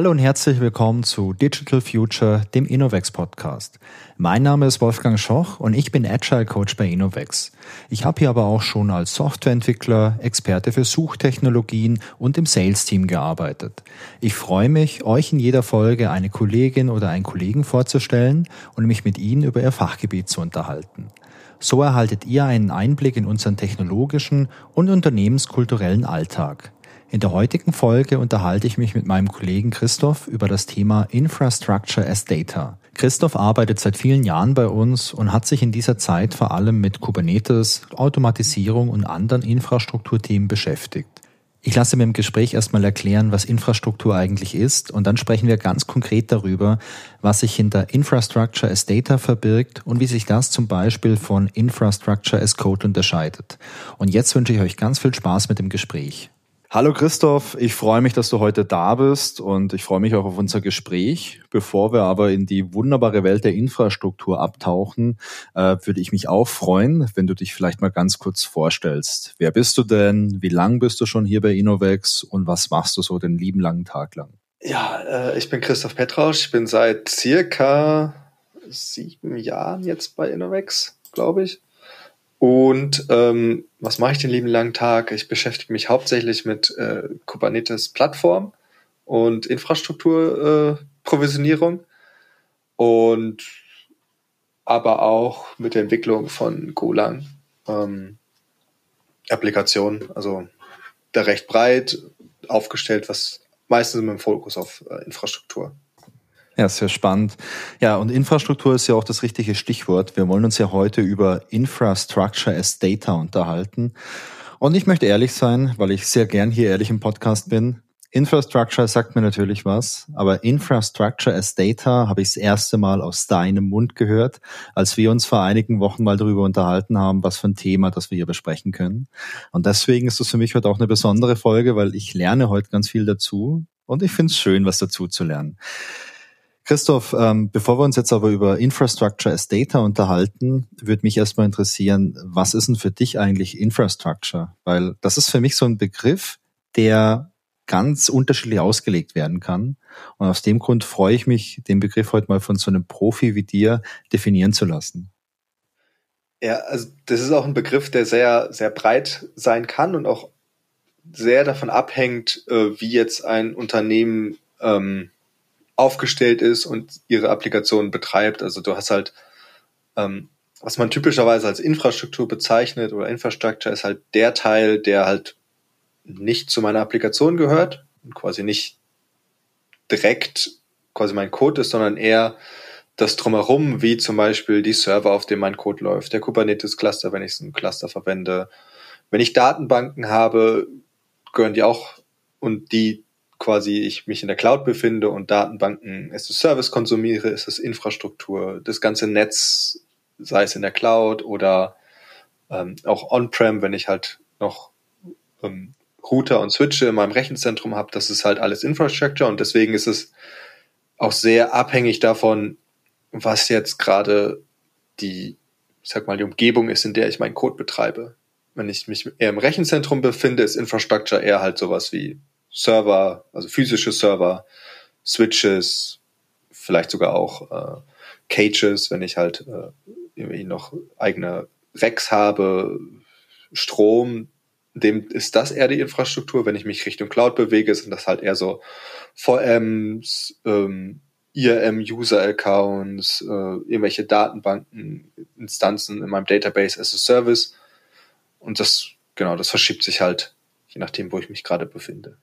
Hallo und herzlich willkommen zu Digital Future, dem Innovex Podcast. Mein Name ist Wolfgang Schoch und ich bin Agile Coach bei Innovex. Ich habe hier aber auch schon als Softwareentwickler, Experte für Suchtechnologien und im Sales Team gearbeitet. Ich freue mich, euch in jeder Folge eine Kollegin oder einen Kollegen vorzustellen und mich mit ihnen über ihr Fachgebiet zu unterhalten. So erhaltet ihr einen Einblick in unseren technologischen und unternehmenskulturellen Alltag. In der heutigen Folge unterhalte ich mich mit meinem Kollegen Christoph über das Thema Infrastructure as Data. Christoph arbeitet seit vielen Jahren bei uns und hat sich in dieser Zeit vor allem mit Kubernetes, Automatisierung und anderen Infrastrukturthemen beschäftigt. Ich lasse mir im Gespräch erstmal erklären, was Infrastruktur eigentlich ist und dann sprechen wir ganz konkret darüber, was sich hinter Infrastructure as Data verbirgt und wie sich das zum Beispiel von Infrastructure as Code unterscheidet. Und jetzt wünsche ich euch ganz viel Spaß mit dem Gespräch. Hallo Christoph, ich freue mich, dass du heute da bist und ich freue mich auch auf unser Gespräch. Bevor wir aber in die wunderbare Welt der Infrastruktur abtauchen, äh, würde ich mich auch freuen, wenn du dich vielleicht mal ganz kurz vorstellst. Wer bist du denn? Wie lang bist du schon hier bei Innovex und was machst du so den lieben langen Tag lang? Ja, äh, ich bin Christoph Petrausch. Ich bin seit circa sieben Jahren jetzt bei Innovex, glaube ich. Und ähm, was mache ich den lieben langen Tag? Ich beschäftige mich hauptsächlich mit äh, Kubernetes Plattform und Infrastrukturprovisionierung äh, und aber auch mit der Entwicklung von Golang ähm, Applikationen, also da recht breit aufgestellt, was meistens mit dem Fokus auf äh, Infrastruktur. Ja, sehr spannend. Ja, und Infrastruktur ist ja auch das richtige Stichwort. Wir wollen uns ja heute über Infrastructure as Data unterhalten. Und ich möchte ehrlich sein, weil ich sehr gern hier ehrlich im Podcast bin. Infrastructure sagt mir natürlich was, aber Infrastructure as Data habe ich das erste Mal aus deinem Mund gehört, als wir uns vor einigen Wochen mal darüber unterhalten haben, was für ein Thema, das wir hier besprechen können. Und deswegen ist es für mich heute auch eine besondere Folge, weil ich lerne heute ganz viel dazu und ich finde es schön, was dazu zu lernen. Christoph, ähm, bevor wir uns jetzt aber über Infrastructure as Data unterhalten, würde mich erstmal interessieren, was ist denn für dich eigentlich Infrastructure? Weil das ist für mich so ein Begriff, der ganz unterschiedlich ausgelegt werden kann. Und aus dem Grund freue ich mich, den Begriff heute mal von so einem Profi wie dir definieren zu lassen. Ja, also das ist auch ein Begriff, der sehr, sehr breit sein kann und auch sehr davon abhängt, äh, wie jetzt ein Unternehmen ähm, aufgestellt ist und ihre Applikation betreibt. Also du hast halt, ähm, was man typischerweise als Infrastruktur bezeichnet oder Infrastructure ist halt der Teil, der halt nicht zu meiner Applikation gehört und quasi nicht direkt quasi mein Code ist, sondern eher das drumherum, wie zum Beispiel die Server, auf denen mein Code läuft, der Kubernetes-Cluster, wenn ich ein Cluster verwende. Wenn ich Datenbanken habe, gehören die auch und die quasi ich mich in der Cloud befinde und Datenbanken as a Service konsumiere, ist es Infrastruktur, das ganze Netz, sei es in der Cloud oder ähm, auch on-prem, wenn ich halt noch ähm, Router und Switche in meinem Rechenzentrum habe, das ist halt alles Infrastructure und deswegen ist es auch sehr abhängig davon, was jetzt gerade die, ich sag mal, die Umgebung ist, in der ich meinen Code betreibe. Wenn ich mich eher im Rechenzentrum befinde, ist Infrastructure eher halt sowas wie Server, also physische Server, Switches, vielleicht sogar auch äh, Cages, wenn ich halt äh, irgendwie noch eigene Racks habe, Strom, dem ist das eher die Infrastruktur. Wenn ich mich Richtung Cloud bewege, sind das halt eher so VMs, ähm, IRM-User-Accounts, äh, irgendwelche Datenbanken, Instanzen in meinem Database as a Service. Und das, genau, das verschiebt sich halt, je nachdem, wo ich mich gerade befinde.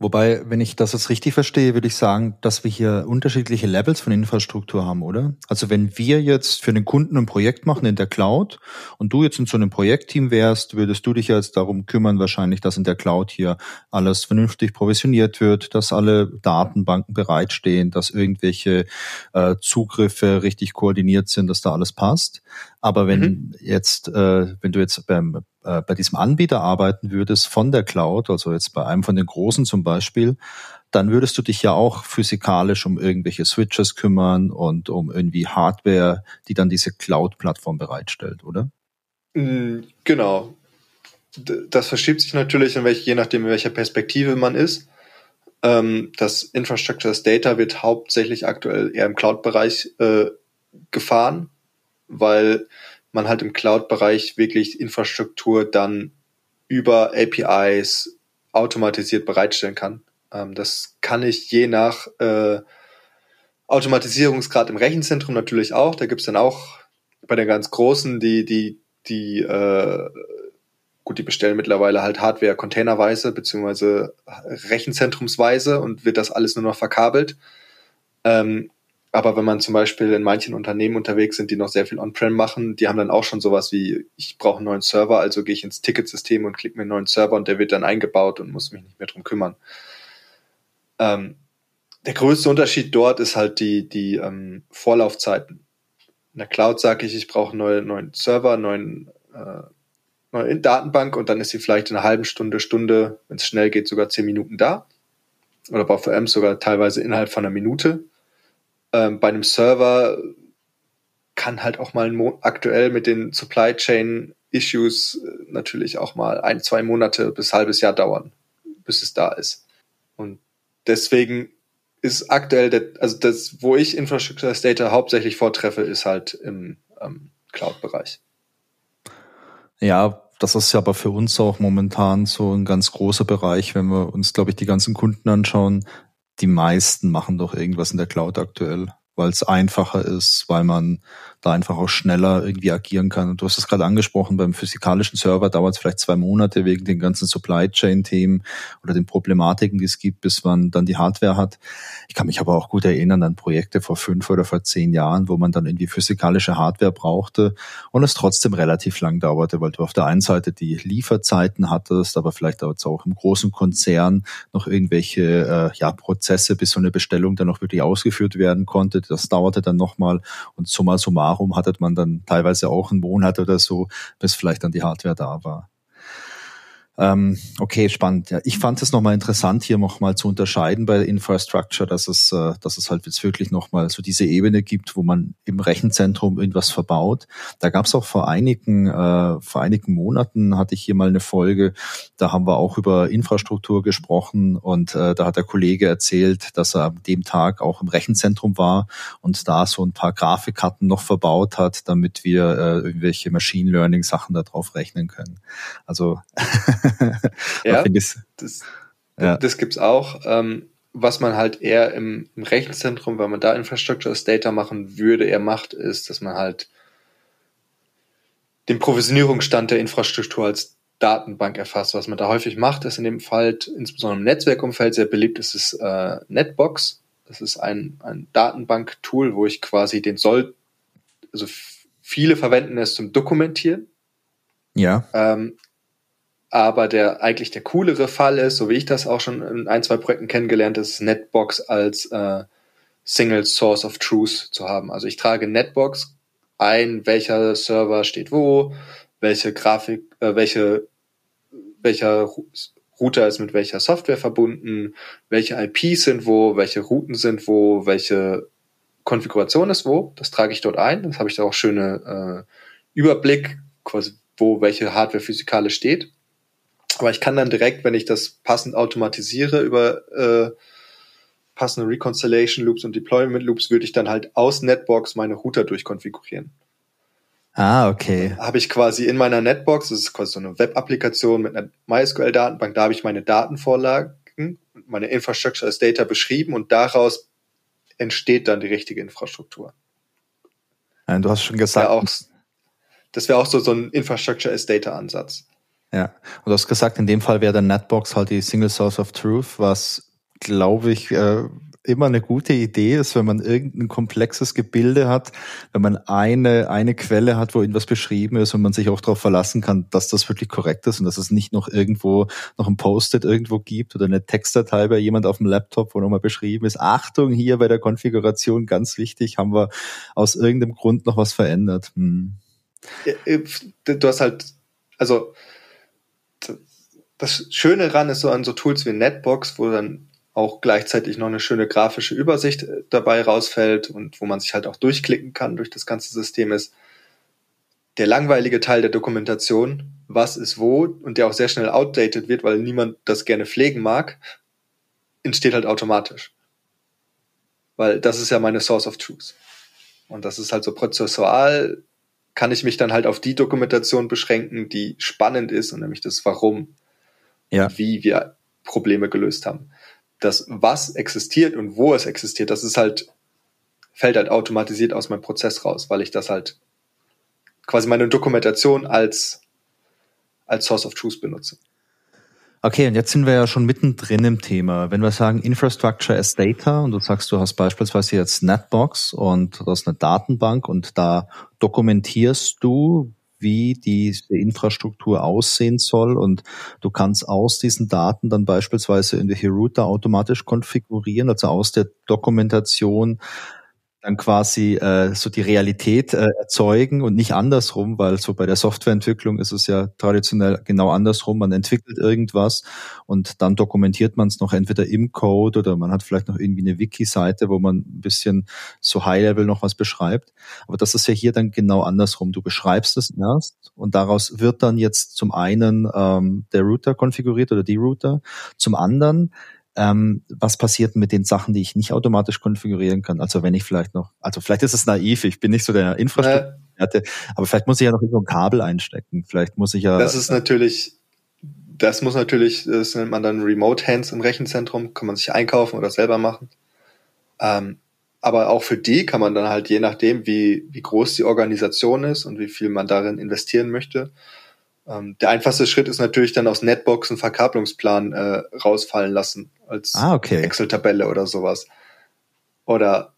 Wobei, wenn ich das jetzt richtig verstehe, würde ich sagen, dass wir hier unterschiedliche Levels von Infrastruktur haben, oder? Also wenn wir jetzt für einen Kunden ein Projekt machen in der Cloud und du jetzt in so einem Projektteam wärst, würdest du dich jetzt darum kümmern, wahrscheinlich, dass in der Cloud hier alles vernünftig provisioniert wird, dass alle Datenbanken bereitstehen, dass irgendwelche äh, Zugriffe richtig koordiniert sind, dass da alles passt. Aber wenn mhm. jetzt, äh, wenn du jetzt beim, äh, bei diesem Anbieter arbeiten würdest von der Cloud, also jetzt bei einem von den großen zum Beispiel, dann würdest du dich ja auch physikalisch um irgendwelche Switches kümmern und um irgendwie Hardware, die dann diese Cloud-Plattform bereitstellt, oder? Mm, genau. Das verschiebt sich natürlich, in welch, je nachdem, in welcher Perspektive man ist. Ähm, das Infrastructure as Data wird hauptsächlich aktuell eher im Cloud-Bereich äh, gefahren, weil man halt im Cloud-Bereich wirklich Infrastruktur dann über APIs automatisiert bereitstellen kann. Ähm, das kann ich je nach äh, Automatisierungsgrad im Rechenzentrum natürlich auch. Da gibt's dann auch bei den ganz Großen, die, die, die, äh, gut, die bestellen mittlerweile halt Hardware containerweise beziehungsweise rechenzentrumsweise und wird das alles nur noch verkabelt. Ähm, aber wenn man zum Beispiel in manchen Unternehmen unterwegs sind, die noch sehr viel On-Prem machen, die haben dann auch schon sowas wie, ich brauche einen neuen Server, also gehe ich ins Ticketsystem und klicke mir einen neuen Server und der wird dann eingebaut und muss mich nicht mehr drum kümmern. Ähm, der größte Unterschied dort ist halt die, die ähm, Vorlaufzeiten. In der Cloud sage ich, ich brauche einen neuen, neuen Server, neuen, äh, neue Datenbank und dann ist sie vielleicht in einer halben Stunde, Stunde, wenn es schnell geht, sogar zehn Minuten da. Oder bei VMs sogar teilweise innerhalb von einer Minute ähm, bei einem Server kann halt auch mal aktuell mit den Supply Chain Issues äh, natürlich auch mal ein, zwei Monate bis halbes Jahr dauern, bis es da ist. Und deswegen ist aktuell, der, also das, wo ich Infrastructure as Data hauptsächlich vortreffe, ist halt im ähm, Cloud-Bereich. Ja, das ist ja aber für uns auch momentan so ein ganz großer Bereich, wenn wir uns, glaube ich, die ganzen Kunden anschauen die meisten machen doch irgendwas in der Cloud aktuell, weil es einfacher ist, weil man da einfach auch schneller irgendwie agieren kann. Und du hast es gerade angesprochen, beim physikalischen Server dauert es vielleicht zwei Monate wegen den ganzen Supply Chain-Themen oder den Problematiken, die es gibt, bis man dann die Hardware hat. Ich kann mich aber auch gut erinnern an Projekte vor fünf oder vor zehn Jahren, wo man dann irgendwie physikalische Hardware brauchte und es trotzdem relativ lang dauerte, weil du auf der einen Seite die Lieferzeiten hattest, aber vielleicht auch im großen Konzern noch irgendwelche äh, ja, Prozesse, bis so eine Bestellung dann noch wirklich ausgeführt werden konnte. Das dauerte dann nochmal und summa summarum darum hattet man dann teilweise auch einen Monat oder so, bis vielleicht dann die Hardware da war. Ähm, okay, spannend. Ja, ich fand es nochmal interessant, hier nochmal zu unterscheiden bei Infrastructure, dass es, äh, dass es halt jetzt wirklich nochmal so diese Ebene gibt, wo man im Rechenzentrum irgendwas verbaut. Da gab es auch vor einigen, äh, vor einigen Monaten hatte ich hier mal eine Folge, da haben wir auch über Infrastruktur gesprochen und äh, da hat der Kollege erzählt, dass er an dem Tag auch im Rechenzentrum war und da so ein paar Grafikkarten noch verbaut hat, damit wir äh, irgendwelche Machine Learning Sachen da drauf rechnen können. Also ja, das, ja. das gibt's auch. Ähm, was man halt eher im, im Rechenzentrum, wenn man da Infrastructure as Data machen würde, eher macht, ist, dass man halt den Provisionierungsstand der Infrastruktur als Datenbank erfasst. Was man da häufig macht, ist in dem Fall, insbesondere im Netzwerkumfeld sehr beliebt, ist es äh, Netbox. Das ist ein, ein Datenbank-Tool, wo ich quasi den soll, also viele verwenden es zum Dokumentieren. Ja. Ähm, aber der eigentlich der coolere Fall ist, so wie ich das auch schon in ein, zwei Projekten kennengelernt ist, Netbox als äh, Single Source of Truth zu haben. Also ich trage Netbox ein, welcher Server steht wo, welche Grafik, äh, welche, welcher Router ist mit welcher Software verbunden, welche IPs sind wo, welche Routen sind wo, welche Konfiguration ist wo. Das trage ich dort ein. Das habe ich da auch schöne äh, Überblick, quasi wo welche Hardware physikalisch steht. Aber ich kann dann direkt, wenn ich das passend automatisiere über äh, passende Reconciliation Loops und Deployment Loops, würde ich dann halt aus Netbox meine Router durchkonfigurieren. Ah, okay. Habe ich quasi in meiner Netbox, das ist quasi so eine Web-Applikation mit einer MySQL-Datenbank, da habe ich meine Datenvorlagen, meine Infrastructure as Data beschrieben und daraus entsteht dann die richtige Infrastruktur. Ja, du hast schon gesagt. Auch, das wäre auch so, so ein Infrastructure as Data-Ansatz. Ja, und du hast gesagt, in dem Fall wäre der Netbox halt die Single Source of Truth, was, glaube ich, äh, immer eine gute Idee ist, wenn man irgendein komplexes Gebilde hat, wenn man eine, eine Quelle hat, wo irgendwas beschrieben ist und man sich auch darauf verlassen kann, dass das wirklich korrekt ist und dass es nicht noch irgendwo noch ein Post-it irgendwo gibt oder eine Textdatei bei jemand auf dem Laptop, wo nochmal beschrieben ist, Achtung, hier bei der Konfiguration ganz wichtig, haben wir aus irgendeinem Grund noch was verändert. Hm. Du hast halt, also das Schöne daran ist so an so Tools wie Netbox, wo dann auch gleichzeitig noch eine schöne grafische Übersicht äh, dabei rausfällt und wo man sich halt auch durchklicken kann durch das ganze System ist. Der langweilige Teil der entsteht halt automatisch. Weil das ist ja meine Source of Truth. Und das ist halt so prozessual, kann ich mich dann halt auf die Dokumentation beschränken, die spannend ist, und nämlich das Warum. Ja. Wie wir Probleme gelöst haben. Das, was existiert und wo es existiert, das ist halt, fällt halt automatisiert aus meinem Prozess raus, weil ich das halt quasi meine Dokumentation als, als Source of Truth benutze. Okay, und jetzt sind wir ja schon mittendrin im Thema. Wenn wir sagen Infrastructure as Data und du sagst, du hast beispielsweise jetzt Netbox und du hast eine Datenbank und da dokumentierst du, wie diese Infrastruktur aussehen soll. Und du kannst aus diesen Daten dann beispielsweise in die Router automatisch konfigurieren, also aus der Dokumentation dann quasi äh, so die Realität äh, erzeugen und nicht andersrum, weil so bei der Softwareentwicklung ist es ja traditionell genau andersrum. Man entwickelt irgendwas und dann dokumentiert man es noch entweder im Code oder man hat vielleicht noch irgendwie eine Wiki-Seite, wo man ein bisschen so High-Level noch was beschreibt. Aber das ist ja hier dann genau andersrum. Du beschreibst es erst und daraus wird dann jetzt zum einen ähm, der Router konfiguriert oder die Router, zum anderen ähm, was passiert mit den Sachen, die ich nicht automatisch konfigurieren kann. Also wenn ich vielleicht noch, also vielleicht ist es naiv, ich bin nicht so der Infrastruktur, äh, aber vielleicht muss ich ja noch irgendwo ein Kabel einstecken. Vielleicht muss ich ja. Das ist natürlich, das muss natürlich, das nennt man dann Remote Hands im Rechenzentrum, kann man sich einkaufen oder selber machen. Ähm, aber auch für die kann man dann halt je nachdem, wie, wie groß die Organisation ist und wie viel man darin investieren möchte, ähm, der einfachste Schritt ist natürlich dann aus Netbox einen Verkabelungsplan äh, rausfallen lassen als ah, okay. Excel-Tabelle oder sowas. Oder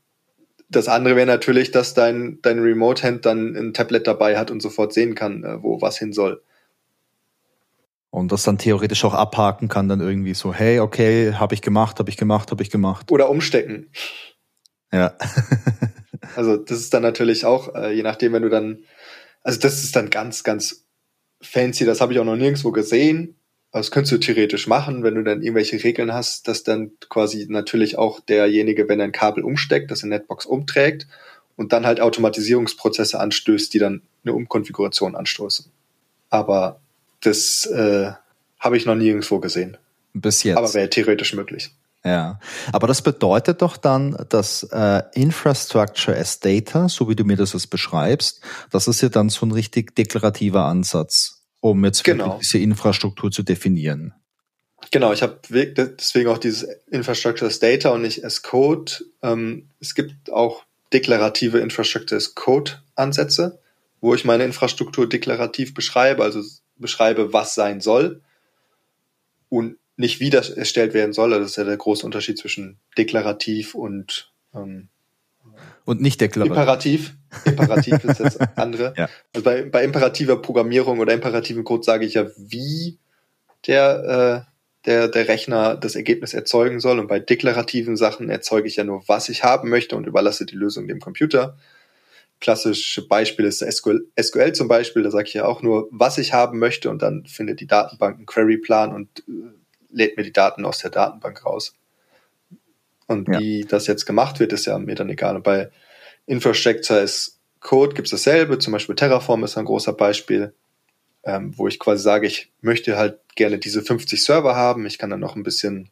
das andere wäre natürlich, dass dein, dein Remote-Hand dann ein Tablet dabei hat und sofort sehen kann, äh, wo was hin soll. Und das dann theoretisch auch abhaken kann, dann irgendwie so, hey, okay, habe ich gemacht, habe ich gemacht, habe ich gemacht. Oder umstecken. Ja. also das ist dann natürlich auch, äh, je nachdem, wenn du dann, also das ist dann ganz, ganz fancy, das habe ich auch noch nirgendwo gesehen. Das könntest du theoretisch machen, wenn du dann irgendwelche Regeln hast, dass dann quasi natürlich auch derjenige, wenn er ein Kabel umsteckt, das in Netbox umträgt und dann halt Automatisierungsprozesse anstößt, die dann eine Umkonfiguration anstoßen. Aber das äh, habe ich noch nirgendwo gesehen. Bis jetzt. Aber wäre theoretisch möglich. Ja, aber das bedeutet doch dann, dass äh, Infrastructure as Data, so wie du mir das jetzt beschreibst, das ist ja dann so ein richtig deklarativer Ansatz, um jetzt genau. diese Infrastruktur zu definieren. Genau, ich habe deswegen auch dieses Infrastructure as Data und nicht as Code. Ähm, es gibt auch deklarative Infrastructure as Code Ansätze, wo ich meine Infrastruktur deklarativ beschreibe, also beschreibe, was sein soll. Und nicht wie das erstellt werden soll. Das ist ja der große Unterschied zwischen deklarativ und ähm, und nicht deklarativ. Imperativ. Imperativ ist das andere. Ja. Also bei, bei imperativer Programmierung oder imperativen Code sage ich ja, wie der, äh, der, der Rechner das Ergebnis erzeugen soll. Und bei deklarativen Sachen erzeuge ich ja nur, was ich haben möchte und überlasse die Lösung dem Computer. Klassische Beispiel ist SQL, SQL zum Beispiel, da sage ich ja auch nur, was ich haben möchte und dann findet die Datenbank einen Queryplan und äh, lädt mir die Daten aus der Datenbank raus. Und ja. wie das jetzt gemacht wird, ist ja mir dann egal. Und bei Infrastructure as Code gibt es dasselbe. Zum Beispiel Terraform ist ein großer Beispiel, ähm, wo ich quasi sage, ich möchte halt gerne diese 50 Server haben. Ich kann dann noch ein bisschen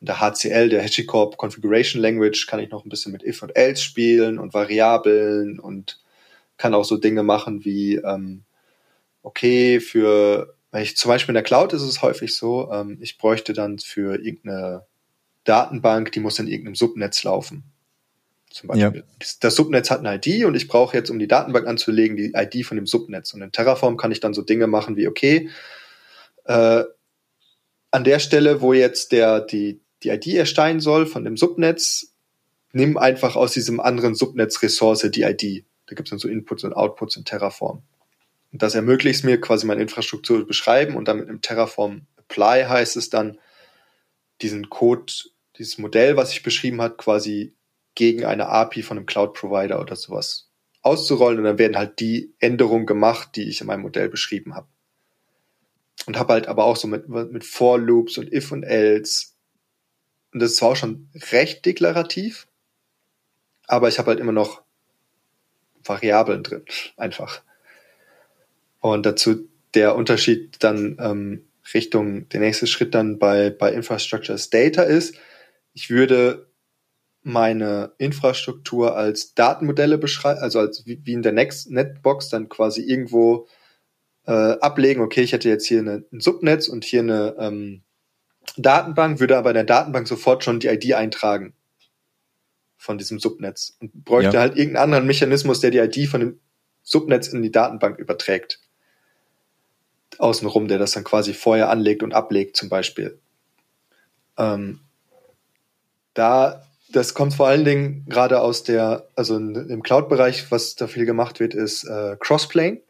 in der HCL, der HashiCorp Configuration Language, kann ich noch ein bisschen mit if und else spielen und Variablen und kann auch so Dinge machen wie, ähm, okay, für weil ich zum Beispiel in der Cloud ist es häufig so, ähm, ich bräuchte dann für irgendeine Datenbank, die muss in irgendeinem Subnetz laufen. Zum Beispiel. Ja. Das Subnetz hat eine ID und ich brauche jetzt, um die Datenbank anzulegen, die ID von dem Subnetz. Und in Terraform kann ich dann so Dinge machen wie, okay, äh, an der Stelle, wo jetzt der, die, die ID erstellen soll von dem Subnetz, nimm einfach aus diesem anderen Subnetz-Ressource die ID. Da gibt es dann so Inputs und Outputs in Terraform. Und das ermöglicht es mir quasi meine Infrastruktur zu beschreiben und dann mit einem Terraform Apply heißt es dann, diesen Code, dieses Modell, was ich beschrieben hat, quasi gegen eine API von einem Cloud-Provider oder sowas auszurollen und dann werden halt die Änderungen gemacht, die ich in meinem Modell beschrieben habe. Und habe halt aber auch so mit, mit For Loops und If und Else. Und das ist zwar auch schon recht deklarativ, aber ich habe halt immer noch Variablen drin, einfach. Und dazu der Unterschied dann ähm, Richtung, der nächste Schritt dann bei, bei Infrastructure as Data ist, ich würde meine Infrastruktur als Datenmodelle beschreiben, also als wie, wie in der Next Netbox dann quasi irgendwo äh, ablegen, okay, ich hätte jetzt hier eine, ein Subnetz und hier eine ähm, Datenbank, würde aber in der Datenbank sofort schon die ID eintragen von diesem Subnetz und bräuchte ja. halt irgendeinen anderen Mechanismus, der die ID von dem Subnetz in die Datenbank überträgt. Außenrum, der das dann quasi vorher anlegt und ablegt, zum Beispiel. Ähm, da, das kommt vor allen Dingen gerade aus der, also im Cloud-Bereich, was da viel gemacht wird, ist äh, Crossplane.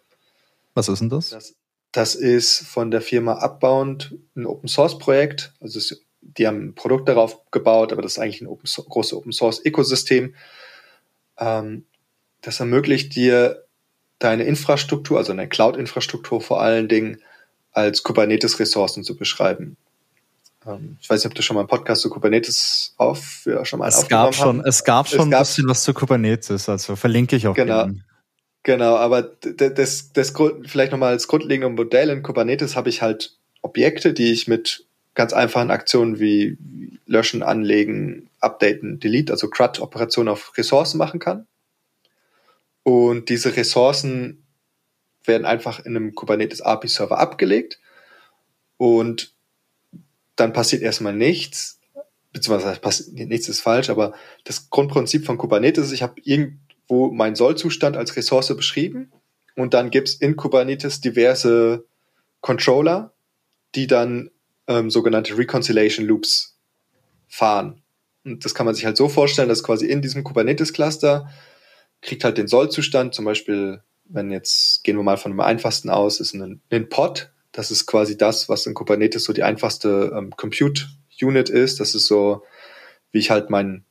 Was ist denn das? das? Das ist von der Firma Upbound ein Open Source Projekt. Also es, die haben ein Produkt darauf gebaut, aber das ist eigentlich ein Open, großes Open Source Ökosystem. Ähm, das ermöglicht dir deine Infrastruktur, also deine Cloud-Infrastruktur vor allen Dingen als Kubernetes-Ressourcen zu beschreiben. Ähm, ich weiß nicht, ob du schon mal einen Podcast zu Kubernetes auf, ja, schon mal es gab schon, haben. Es gab schon es gab, ein bisschen was zu Kubernetes, also verlinke ich auch genau. Genau, aber das, das vielleicht nochmal als grundlegende Modell in Kubernetes habe ich halt Objekte, die ich mit ganz einfachen Aktionen wie löschen, anlegen, updaten, delete, also CRUD-Operationen auf Ressourcen machen kann. Und diese Ressourcen werden einfach in einem Kubernetes API Server abgelegt. Und dann passiert erstmal nichts, beziehungsweise passiert, nichts ist falsch, aber das Grundprinzip von Kubernetes ist, ich habe irgendwo meinen Sollzustand als Ressource beschrieben. Und dann gibt's in Kubernetes diverse Controller, die dann ähm, sogenannte Reconciliation Loops fahren. Und das kann man sich halt so vorstellen, dass quasi in diesem Kubernetes-Cluster kriegt halt den Sollzustand, zum Beispiel, wenn jetzt, gehen wir mal von dem einfachsten aus, ist ein, ein Pod. Das ist quasi das, was in Kubernetes so die einfachste ähm, Compute Unit ist. Das ist so, wie ich halt mein,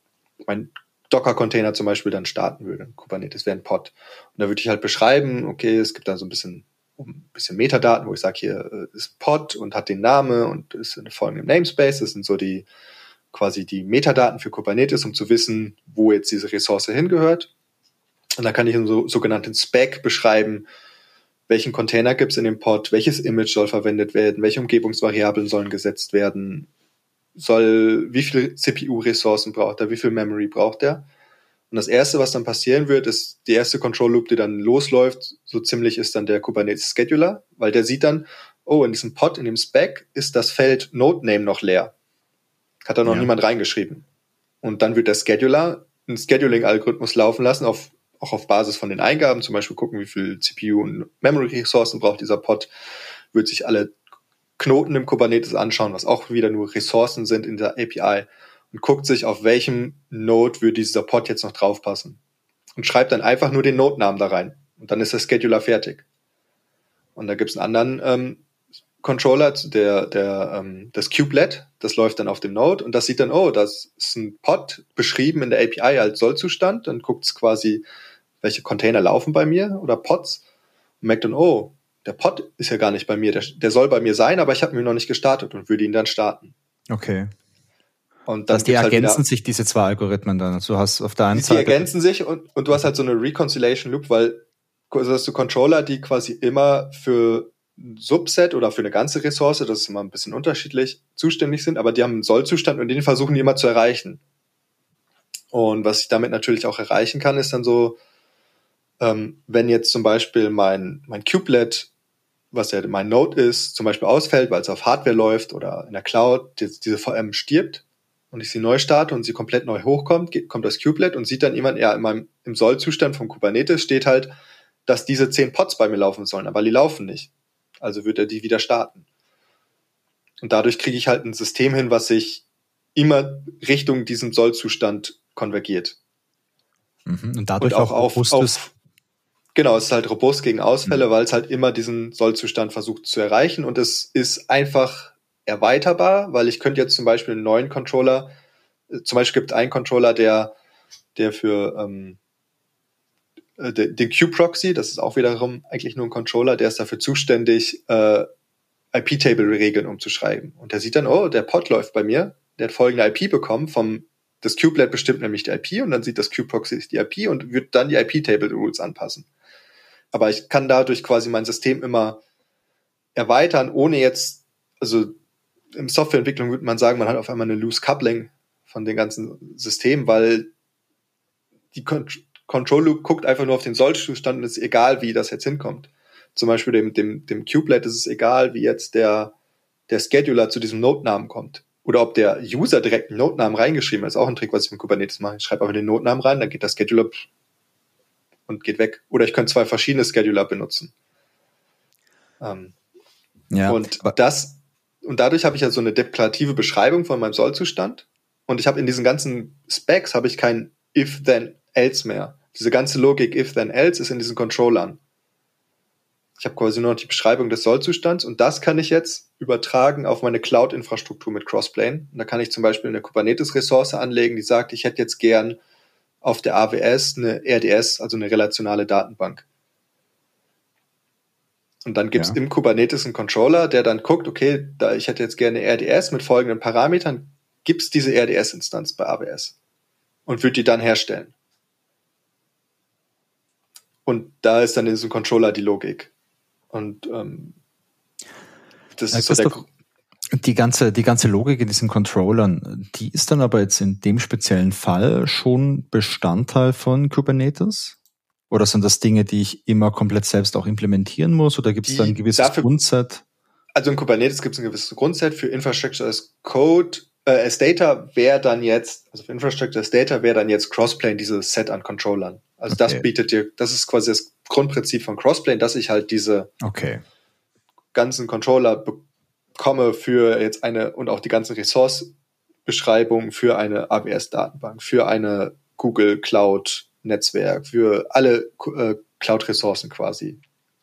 mein Docker-Container zum Beispiel dann starten würde. Kubernetes wäre ein Pod. Und da würde ich halt beschreiben, okay, es gibt da so ein bisschen, ein bisschen Metadaten, wo ich sage, hier äh, ist Pod und hat den Name und ist in folgendem Namespace. Das sind so die quasi die Metadaten für Kubernetes, um zu wissen, wo jetzt diese Ressource hingehört. Und da kann ich einen so, sogenannten Spec beschreiben, welchen Container gibt es in dem Pod, welches Image soll verwendet werden, welche Umgebungsvariablen sollen gesetzt werden, soll, wie viel CPU-Ressourcen braucht er, wie viel Memory braucht er. Und das erste, was dann passieren wird, ist die erste Control Loop, die dann losläuft, so ziemlich ist dann der Kubernetes Scheduler, weil der sieht dann, oh, in diesem Pod, in dem Spec ist das Feld Node Name noch leer. Hat da noch ja. niemand reingeschrieben. Und dann wird der Scheduler einen Scheduling-Algorithmus laufen lassen auf auch auf Basis von den Eingaben, zum Beispiel gucken, wie viel CPU und Memory-Ressourcen braucht dieser Pod, wird sich alle Knoten im Kubernetes anschauen, was auch wieder nur Ressourcen sind in der API und guckt sich, auf welchem Node würde dieser Pod jetzt noch draufpassen. Und schreibt dann einfach nur den Node-Namen da rein. Und dann ist der Scheduler fertig. Und da gibt es einen anderen ähm, Controller, der, der, ähm, das Kubelet, das läuft dann auf dem Node und das sieht dann, oh, das ist ein Pod beschrieben in der API als Sollzustand. Dann guckt es quasi, welche Container laufen bei mir oder Pods und merkt dann, oh, der Pod ist ja gar nicht bei mir, der, der soll bei mir sein, aber ich habe ihn noch nicht gestartet und würde ihn dann starten. Okay. Und dann dass die ergänzen halt sich diese zwei Algorithmen dann. Du hast auf der einen die Seite. Die ergänzen sich und, und du hast halt so eine Reconciliation Loop, weil also hast du Controller, die quasi immer für ein Subset oder für eine ganze Ressource, das ist immer ein bisschen unterschiedlich, zuständig sind, aber die haben einen Sollzustand und den versuchen die immer zu erreichen. Und was ich damit natürlich auch erreichen kann, ist dann so, ähm, wenn jetzt zum Beispiel mein, mein Kubelet, was ja mein Node ist, zum Beispiel ausfällt, weil es auf Hardware läuft oder in der Cloud, jetzt diese VM stirbt und ich sie neu starte und sie komplett neu hochkommt, geht, kommt das Kubelet und sieht dann jemand, ja, in meinem, im Sollzustand vom Kubernetes steht halt, dass diese zehn Pods bei mir laufen sollen, aber die laufen nicht. Also wird er die wieder starten. Und dadurch kriege ich halt ein System hin, was sich immer Richtung diesem Sollzustand konvergiert. Mhm. Und dadurch und auch, auch auf, auf, Genau, es ist halt robust gegen Ausfälle, mhm. weil es halt immer diesen Sollzustand versucht zu erreichen und es ist einfach erweiterbar, weil ich könnte jetzt zum Beispiel einen neuen Controller, äh, zum Beispiel gibt es einen Controller, der, der für ähm, äh, den Q-Proxy, das ist auch wiederum eigentlich nur ein Controller, der ist dafür zuständig, äh, IP-Table-Regeln umzuschreiben. Und der sieht dann, oh, der Pod läuft bei mir, der hat folgende IP bekommen vom das Kubelet bestimmt nämlich die IP und dann sieht das Q-Proxy die IP und wird dann die IP-Table-Rules anpassen. Aber ich kann dadurch quasi mein System immer erweitern, ohne jetzt also in Softwareentwicklung würde man sagen, man hat auf einmal eine Loose Coupling von den ganzen Systemen, weil die Con Control Loop guckt einfach nur auf den Sollzustand und ist egal, wie das jetzt hinkommt. Zum Beispiel dem, dem, dem Kubelet ist es egal, wie jetzt der, der Scheduler zu diesem Notenamen kommt. Oder ob der User direkt einen Notenamen reingeschrieben hat. Ist auch ein Trick, was ich mit Kubernetes mache. Ich schreibe einfach den Notenamen rein, dann geht der Scheduler und geht weg. Oder ich könnte zwei verschiedene Scheduler benutzen. Ähm, ja, und das, und dadurch habe ich ja so eine deklarative Beschreibung von meinem Sollzustand. Und ich habe in diesen ganzen Specs habe ich kein if then else mehr. Diese ganze Logik if then else ist in diesen Controllern. Ich habe quasi nur noch die Beschreibung des Sollzustands und das kann ich jetzt übertragen auf meine Cloud-Infrastruktur mit Crossplane. Und da kann ich zum Beispiel eine Kubernetes-Ressource anlegen, die sagt, ich hätte jetzt gern auf der AWS eine RDS, also eine relationale Datenbank. Und dann gibt es ja. im Kubernetes einen Controller, der dann guckt, okay, da ich hätte jetzt gerne RDS mit folgenden Parametern, gibt es diese RDS-Instanz bei AWS und wird die dann herstellen. Und da ist dann in diesem Controller die Logik. Und ähm, das ja, ist so der die ganze, die ganze Logik in diesen Controllern, die ist dann aber jetzt in dem speziellen Fall schon Bestandteil von Kubernetes? Oder sind das Dinge, die ich immer komplett selbst auch implementieren muss? Oder gibt es da ein gewisses dafür, Grundset? Also in Kubernetes gibt es ein gewisses Grundset für Infrastructure as Code. Äh, as Data wäre dann jetzt, also für Infrastructure as Data wäre dann jetzt Crossplane dieses Set an Controllern. Also okay. das bietet dir, das ist quasi das Grundprinzip von Crossplane, dass ich halt diese okay. ganzen Controller bekomme für jetzt eine und auch die ganzen Ressource-Beschreibungen für eine AWS-Datenbank, für eine Google Cloud Netzwerk, für alle äh, Cloud-Ressourcen quasi.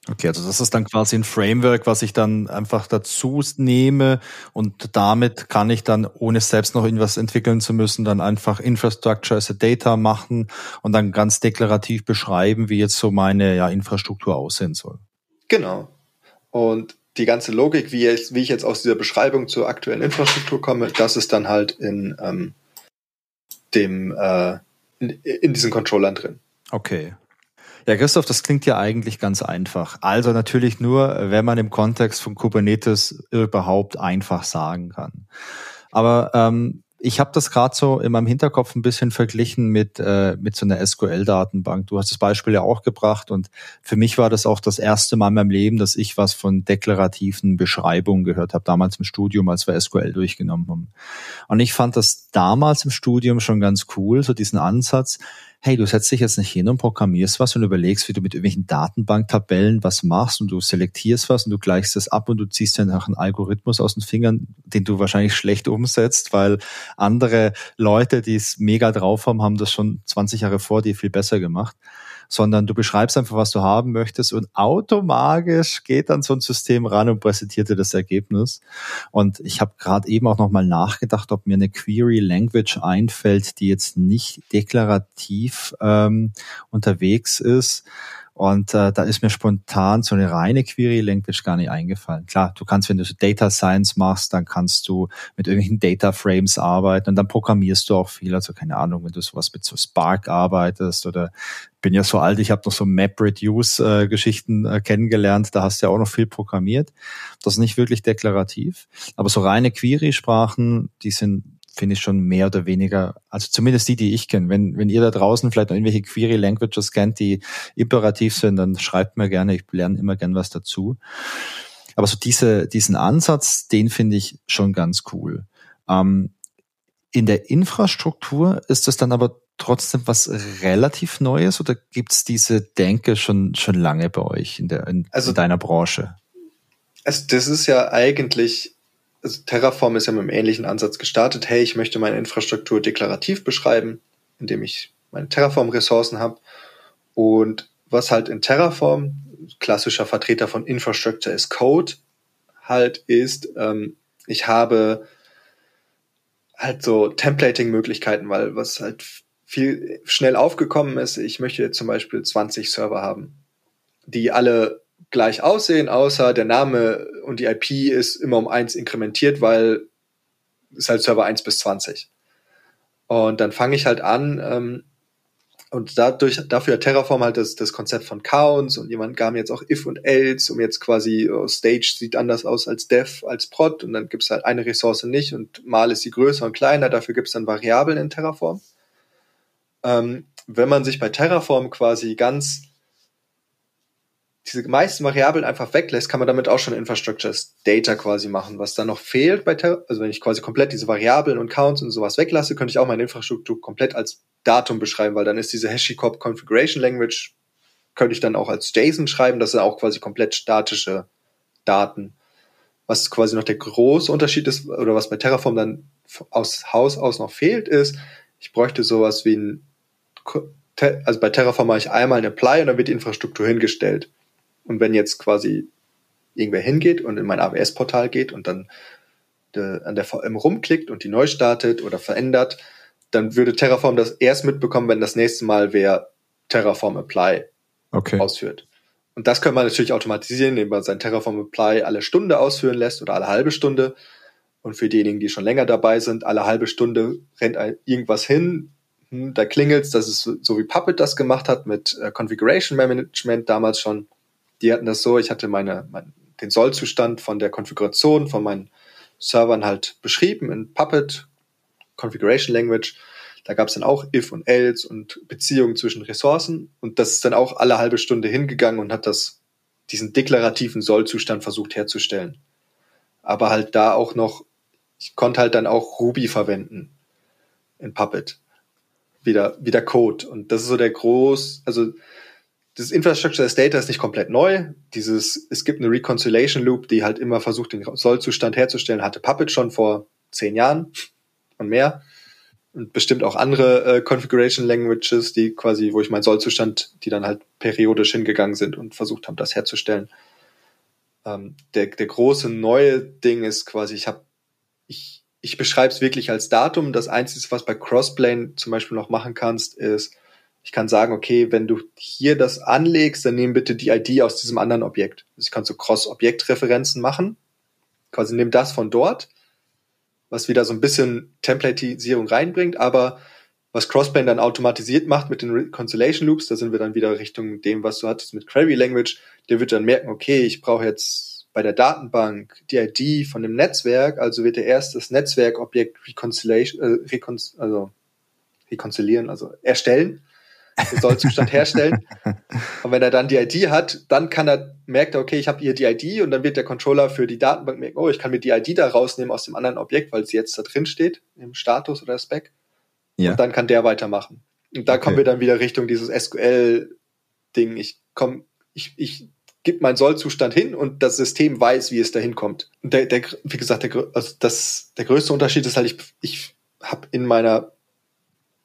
Okay, also das ist dann quasi ein Framework, was ich dann einfach dazu nehme und damit kann ich dann, ohne selbst noch irgendwas entwickeln zu müssen, dann einfach Infrastructure as a Data machen und dann ganz deklarativ beschreiben, wie jetzt so meine ja, Infrastruktur aussehen soll. Genau. Und die ganze Logik, wie ich, wie ich jetzt aus dieser Beschreibung zur aktuellen Infrastruktur komme, das ist dann halt in ähm, dem äh, in, in diesen Controllern drin. Okay. Ja, Christoph, das klingt ja eigentlich ganz einfach. Also natürlich nur, wenn man im Kontext von Kubernetes überhaupt einfach sagen kann. Aber ähm, ich habe das gerade so in meinem Hinterkopf ein bisschen verglichen mit, äh, mit so einer SQL-Datenbank. Du hast das Beispiel ja auch gebracht und für mich war das auch das erste Mal in meinem Leben, dass ich was von deklarativen Beschreibungen gehört habe, damals im Studium, als wir SQL durchgenommen haben. Und ich fand das damals im Studium schon ganz cool, so diesen Ansatz, hey, du setzt dich jetzt nicht hin und programmierst was und überlegst, wie du mit irgendwelchen Datenbanktabellen was machst und du selektierst was und du gleichst das ab und du ziehst dann nach einen Algorithmus aus den Fingern, den du wahrscheinlich schlecht umsetzt, weil andere Leute, die es mega drauf haben, haben das schon 20 Jahre vor dir viel besser gemacht sondern du beschreibst einfach, was du haben möchtest und automatisch geht dann so ein System ran und präsentiert dir das Ergebnis. Und ich habe gerade eben auch nochmal nachgedacht, ob mir eine Query Language einfällt, die jetzt nicht deklarativ ähm, unterwegs ist und äh, da ist mir spontan so eine reine Query Language gar nicht eingefallen. Klar, du kannst, wenn du so Data Science machst, dann kannst du mit irgendwelchen Data Frames arbeiten und dann programmierst du auch viel. Also keine Ahnung, wenn du sowas mit so Spark arbeitest oder bin ja so alt, ich habe noch so Map-Reduce-Geschichten äh, kennengelernt, da hast du ja auch noch viel programmiert. Das ist nicht wirklich deklarativ. Aber so reine Query-Sprachen, die sind finde ich schon mehr oder weniger, also zumindest die, die ich kenne. Wenn, wenn ihr da draußen vielleicht noch irgendwelche Query Languages kennt, die imperativ sind, dann schreibt mir gerne, ich lerne immer gern was dazu. Aber so diese, diesen Ansatz, den finde ich schon ganz cool. Ähm, in der Infrastruktur ist das dann aber trotzdem was relativ Neues oder gibt's diese Denke schon, schon lange bei euch in, der, in, also, in deiner Branche? Also das ist ja eigentlich also Terraform ist ja mit einem ähnlichen Ansatz gestartet. Hey, ich möchte meine Infrastruktur deklarativ beschreiben, indem ich meine Terraform-Ressourcen habe. Und was halt in Terraform, klassischer Vertreter von Infrastructure as Code, halt ist, ähm, ich habe halt so Templating-Möglichkeiten, weil was halt viel schnell aufgekommen ist, ich möchte jetzt zum Beispiel 20 Server haben, die alle gleich aussehen, außer der Name und die IP ist immer um eins inkrementiert, weil es halt Server 1 bis 20. Und dann fange ich halt an, ähm, und dadurch, dafür hat Terraform halt das, das Konzept von Counts und jemand kam jetzt auch if und else, um jetzt quasi oh, Stage sieht anders aus als Dev, als Prod und dann gibt's halt eine Ressource nicht und mal ist sie größer und kleiner, dafür gibt's dann Variablen in Terraform. Ähm, wenn man sich bei Terraform quasi ganz diese meisten Variablen einfach weglässt, kann man damit auch schon Infrastructure as Data quasi machen. Was dann noch fehlt bei Terraform, also wenn ich quasi komplett diese Variablen und Counts und sowas weglasse, könnte ich auch meine Infrastruktur komplett als Datum beschreiben, weil dann ist diese HashiCorp Configuration Language, könnte ich dann auch als JSON schreiben, das sind auch quasi komplett statische Daten. Was quasi noch der große Unterschied ist, oder was bei Terraform dann aus Haus aus noch fehlt, ist, ich bräuchte sowas wie ein, also bei Terraform mache ich einmal ein Apply und dann wird die Infrastruktur hingestellt. Und wenn jetzt quasi irgendwer hingeht und in mein AWS-Portal geht und dann de, an der VM rumklickt und die neu startet oder verändert, dann würde Terraform das erst mitbekommen, wenn das nächste Mal wer Terraform Apply okay. ausführt. Und das kann man natürlich automatisieren, indem man sein Terraform Apply alle Stunde ausführen lässt oder alle halbe Stunde. Und für diejenigen, die schon länger dabei sind, alle halbe Stunde rennt irgendwas hin, hm, da klingelt's, das ist so wie Puppet das gemacht hat mit äh, Configuration Management damals schon. Die hatten das so, ich hatte meine, mein, den Sollzustand von der Konfiguration von meinen Servern halt beschrieben in Puppet, Configuration Language. Da gab es dann auch if und else und Beziehungen zwischen Ressourcen. Und das ist dann auch alle halbe Stunde hingegangen und hat das, diesen deklarativen Sollzustand versucht herzustellen. Aber halt da auch noch, ich konnte halt dann auch Ruby verwenden in Puppet. Wieder, wieder Code. Und das ist so der groß, also das Infrastructure as Data ist nicht komplett neu. Dieses, es gibt eine Reconciliation Loop, die halt immer versucht, den Sollzustand herzustellen, hatte Puppet schon vor zehn Jahren und mehr. Und bestimmt auch andere äh, Configuration Languages, die quasi, wo ich meinen Sollzustand, die dann halt periodisch hingegangen sind und versucht haben, das herzustellen. Ähm, der, der große neue Ding ist quasi, ich habe, ich, ich beschreibe es wirklich als Datum. Das Einzige, was bei Crossplane zum Beispiel noch machen kannst, ist, ich kann sagen, okay, wenn du hier das anlegst, dann nimm bitte die ID aus diesem anderen Objekt. Also ich kann so Cross-Objekt-Referenzen machen. Quasi nimm das von dort was wieder so ein bisschen Templatisierung reinbringt, aber was Crossplane dann automatisiert macht mit den Reconciliation Loops, da sind wir dann wieder Richtung dem, was du hattest mit Query Language, der wird dann merken, okay, ich brauche jetzt bei der Datenbank die ID von dem Netzwerk, also wird er erst das Netzwerkobjekt Reconciliation, äh, recon also reconcilieren, also erstellen den Sollzustand herstellen. Und wenn er dann die ID hat, dann kann er, merkt er, okay, ich habe hier die ID und dann wird der Controller für die Datenbank merken, oh, ich kann mir die ID da rausnehmen aus dem anderen Objekt, weil sie jetzt da drin steht, im Status oder Spec. Ja. Und dann kann der weitermachen. Und da okay. kommen wir dann wieder Richtung dieses SQL-Ding. Ich komme, ich, ich gebe meinen Sollzustand hin und das System weiß, wie es dahin kommt. Und der, der, wie gesagt, der, also das, der größte Unterschied ist halt, ich, ich habe in meiner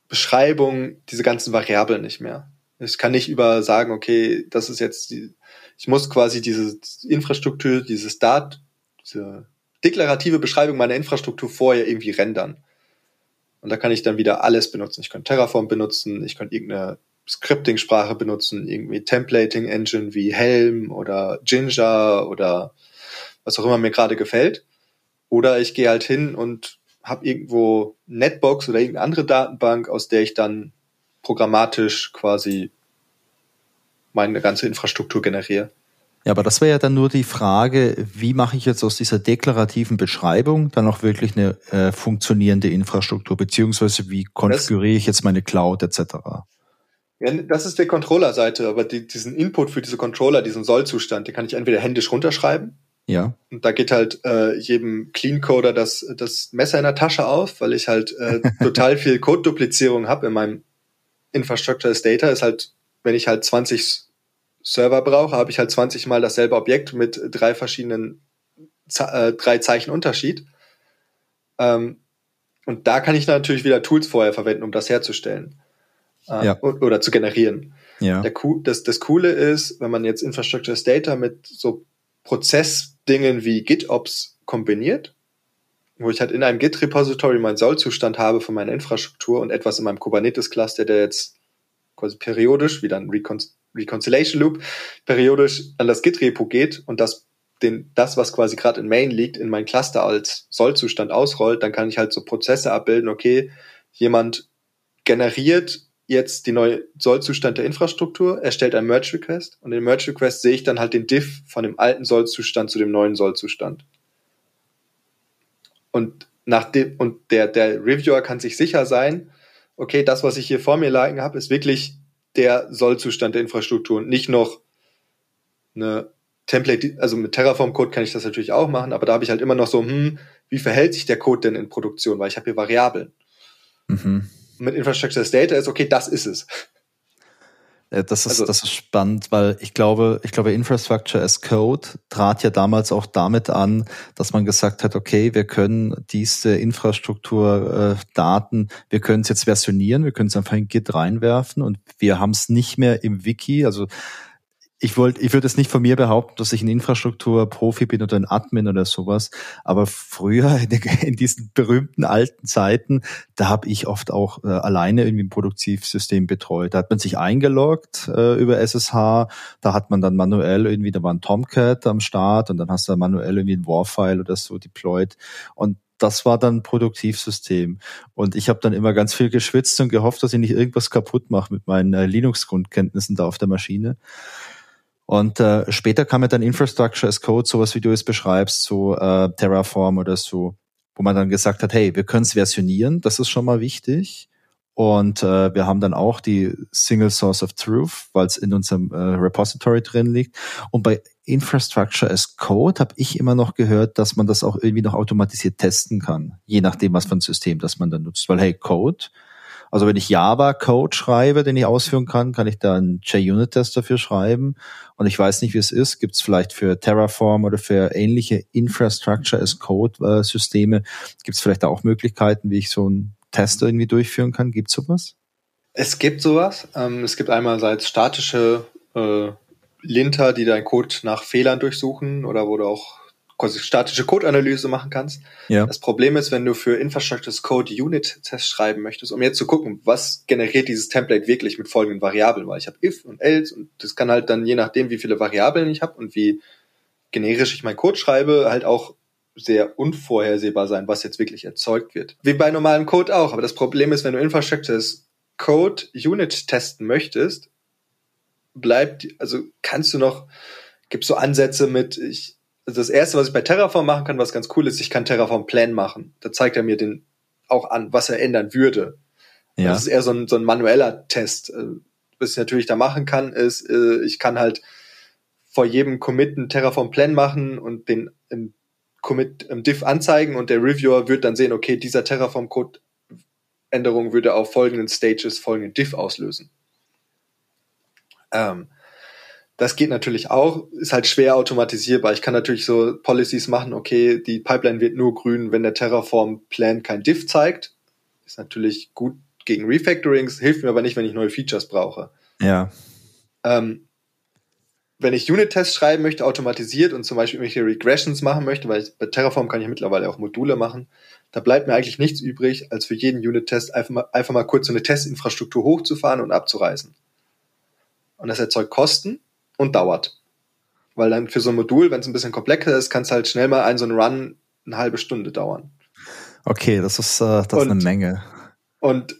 Beschreibung diese ganzen Variablen nicht mehr. Ich kann nicht über sagen, okay, das ist jetzt die, ich muss quasi diese Infrastruktur, dieses Dat, diese deklarative Beschreibung meiner Infrastruktur vorher irgendwie rendern. Und da kann ich dann wieder alles benutzen. Ich könnte Terraform benutzen, ich könnte irgendeine Scripting-Sprache benutzen, irgendwie Templating-Engine wie Helm oder Ginger oder was auch immer mir gerade gefällt. Oder ich gehe halt hin und habe irgendwo Netbox oder irgendeine andere Datenbank, aus der ich dann programmatisch quasi meine ganze Infrastruktur generiere. Ja, aber das wäre ja dann nur die Frage, wie mache ich jetzt aus dieser deklarativen Beschreibung dann auch wirklich eine äh, funktionierende Infrastruktur, beziehungsweise wie konfiguriere ich jetzt meine Cloud etc. Ja, das ist der Controller-Seite, aber die, diesen Input für diese Controller, diesen Sollzustand, den kann ich entweder händisch runterschreiben ja. Und da geht halt äh, jedem Clean-Coder das, das Messer in der Tasche auf, weil ich halt äh, total viel Code-Duplizierung habe in meinem Infrastructure as Data. Ist halt, wenn ich halt 20 Server brauche, habe ich halt 20 mal dasselbe Objekt mit drei verschiedenen, äh, drei Zeichen Unterschied. Ähm, und da kann ich natürlich wieder Tools vorher verwenden, um das herzustellen. Äh, ja. Oder zu generieren. Ja. Der, das, das Coole ist, wenn man jetzt Infrastructure as Data mit so Prozessdingen wie GitOps kombiniert, wo ich halt in einem Git-Repository meinen Sollzustand habe von meiner Infrastruktur und etwas in meinem Kubernetes-Cluster, der jetzt quasi periodisch, wie dann Recon Reconciliation Loop, periodisch an das Git-Repo geht und das, den, das, was quasi gerade in Main liegt, in mein Cluster als Sollzustand ausrollt, dann kann ich halt so Prozesse abbilden, okay, jemand generiert jetzt die neue Sollzustand der Infrastruktur, erstellt ein Merge Request und in Merge Request sehe ich dann halt den Diff von dem alten Sollzustand zu dem neuen Sollzustand. Und nach dem, und der, der Reviewer kann sich sicher sein, okay, das, was ich hier vor mir liegen habe, ist wirklich der Sollzustand der Infrastruktur und nicht noch eine Template, also mit Terraform-Code kann ich das natürlich auch machen, aber da habe ich halt immer noch so, hm, wie verhält sich der Code denn in Produktion, weil ich habe hier Variablen. Mhm. Mit Infrastructure as Data ist, okay, das ist es. Das ist, also, das ist spannend, weil ich glaube, ich glaube, Infrastructure as Code trat ja damals auch damit an, dass man gesagt hat, okay, wir können diese Infrastrukturdaten, äh, wir können es jetzt versionieren, wir können es einfach in Git reinwerfen und wir haben es nicht mehr im Wiki, also ich wollte, ich würde es nicht von mir behaupten, dass ich ein Infrastrukturprofi bin oder ein Admin oder sowas. Aber früher in, in diesen berühmten alten Zeiten, da habe ich oft auch äh, alleine irgendwie ein Produktivsystem betreut. Da hat man sich eingeloggt äh, über SSH, da hat man dann manuell irgendwie, da war ein Tomcat am Start und dann hast du manuell irgendwie ein Warfile oder so deployed. Und das war dann ein Produktivsystem. Und ich habe dann immer ganz viel geschwitzt und gehofft, dass ich nicht irgendwas kaputt mache mit meinen äh, Linux-Grundkenntnissen da auf der Maschine. Und äh, später kam ja dann Infrastructure as Code, sowas wie du es beschreibst, so äh, Terraform oder so, wo man dann gesagt hat, hey, wir können es versionieren, das ist schon mal wichtig. Und äh, wir haben dann auch die Single Source of Truth, weil es in unserem äh, Repository drin liegt. Und bei Infrastructure as Code habe ich immer noch gehört, dass man das auch irgendwie noch automatisiert testen kann, je nachdem, was für ein System das man dann nutzt. Weil hey, Code, also wenn ich Java-Code schreibe, den ich ausführen kann, kann ich da einen JUnit-Test dafür schreiben. Und ich weiß nicht, wie es ist. Gibt es vielleicht für Terraform oder für ähnliche Infrastructure as Code-Systeme, gibt es vielleicht auch Möglichkeiten, wie ich so einen Test irgendwie durchführen kann? Gibt es sowas? Es gibt sowas. Ähm, es gibt einerseits statische äh, Linter, die deinen Code nach Fehlern durchsuchen oder wo du auch quasi statische Code-Analyse machen kannst. Ja. Das Problem ist, wenn du für Infrastructure as Code Unit-Tests schreiben möchtest, um jetzt zu gucken, was generiert dieses Template wirklich mit folgenden Variablen, weil ich habe if und else und das kann halt dann je nachdem, wie viele Variablen ich habe und wie generisch ich meinen Code schreibe, halt auch sehr unvorhersehbar sein, was jetzt wirklich erzeugt wird. Wie bei normalem Code auch. Aber das Problem ist, wenn du Infrastructure as Code Unit testen möchtest, bleibt, also kannst du noch, gibt so Ansätze mit, ich also das erste, was ich bei Terraform machen kann, was ganz cool ist, ich kann Terraform Plan machen. Da zeigt er mir den auch an, was er ändern würde. Ja. Das ist eher so ein, so ein manueller Test. Äh, was ich natürlich da machen kann, ist, äh, ich kann halt vor jedem Commit einen Terraform Plan machen und den im Commit im Diff anzeigen und der Reviewer wird dann sehen, okay, dieser Terraform Code Änderung würde auf folgenden Stages folgenden Diff auslösen. Ähm, das geht natürlich auch, ist halt schwer automatisierbar. Ich kann natürlich so Policies machen, okay, die Pipeline wird nur grün, wenn der Terraform-Plan kein Diff zeigt. Ist natürlich gut gegen Refactorings, hilft mir aber nicht, wenn ich neue Features brauche. Ja. Ähm, wenn ich Unit-Tests schreiben möchte, automatisiert und zum Beispiel irgendwelche Regressions machen möchte, weil ich, bei Terraform kann ich mittlerweile auch Module machen, da bleibt mir eigentlich nichts übrig, als für jeden Unit-Test einfach mal, einfach mal kurz so eine Testinfrastruktur hochzufahren und abzureißen. Und das erzeugt Kosten, und dauert. Weil dann für so ein Modul, wenn es ein bisschen komplexer ist, kann es halt schnell mal ein so ein Run eine halbe Stunde dauern. Okay, das ist, äh, das und, ist eine Menge. Und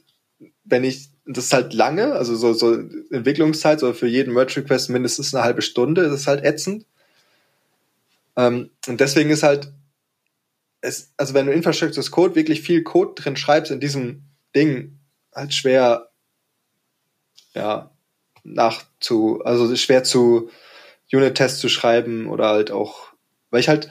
wenn ich, das ist halt lange, also so, so Entwicklungszeit, so für jeden Merge Request mindestens eine halbe Stunde, das ist halt ätzend. Ähm, und deswegen ist halt, es, also wenn du Infrastructure as Code wirklich viel Code drin schreibst in diesem Ding, halt schwer, ja, nachzu, also schwer zu Unit-Tests zu schreiben oder halt auch, weil ich halt,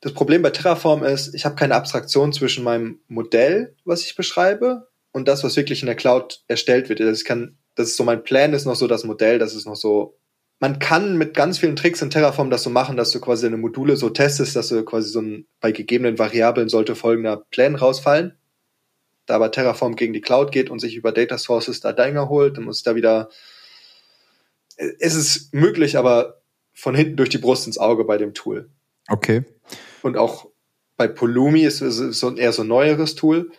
das Problem bei Terraform ist, ich habe keine Abstraktion zwischen meinem Modell, was ich beschreibe, und das, was wirklich in der Cloud erstellt wird. Also ich kann, das ist so mein Plan, ist noch so das Modell, das ist noch so. Man kann mit ganz vielen Tricks in Terraform das so machen, dass du quasi deine Module so testest, dass du quasi so ein, bei gegebenen Variablen sollte folgender Plan rausfallen. Da aber Terraform gegen die Cloud geht und sich über Data Sources da Dinger holt, dann muss ich da wieder es ist möglich, aber von hinten durch die Brust ins Auge bei dem Tool. Okay. Und auch bei Polumi ist es so eher so ein neueres Tool.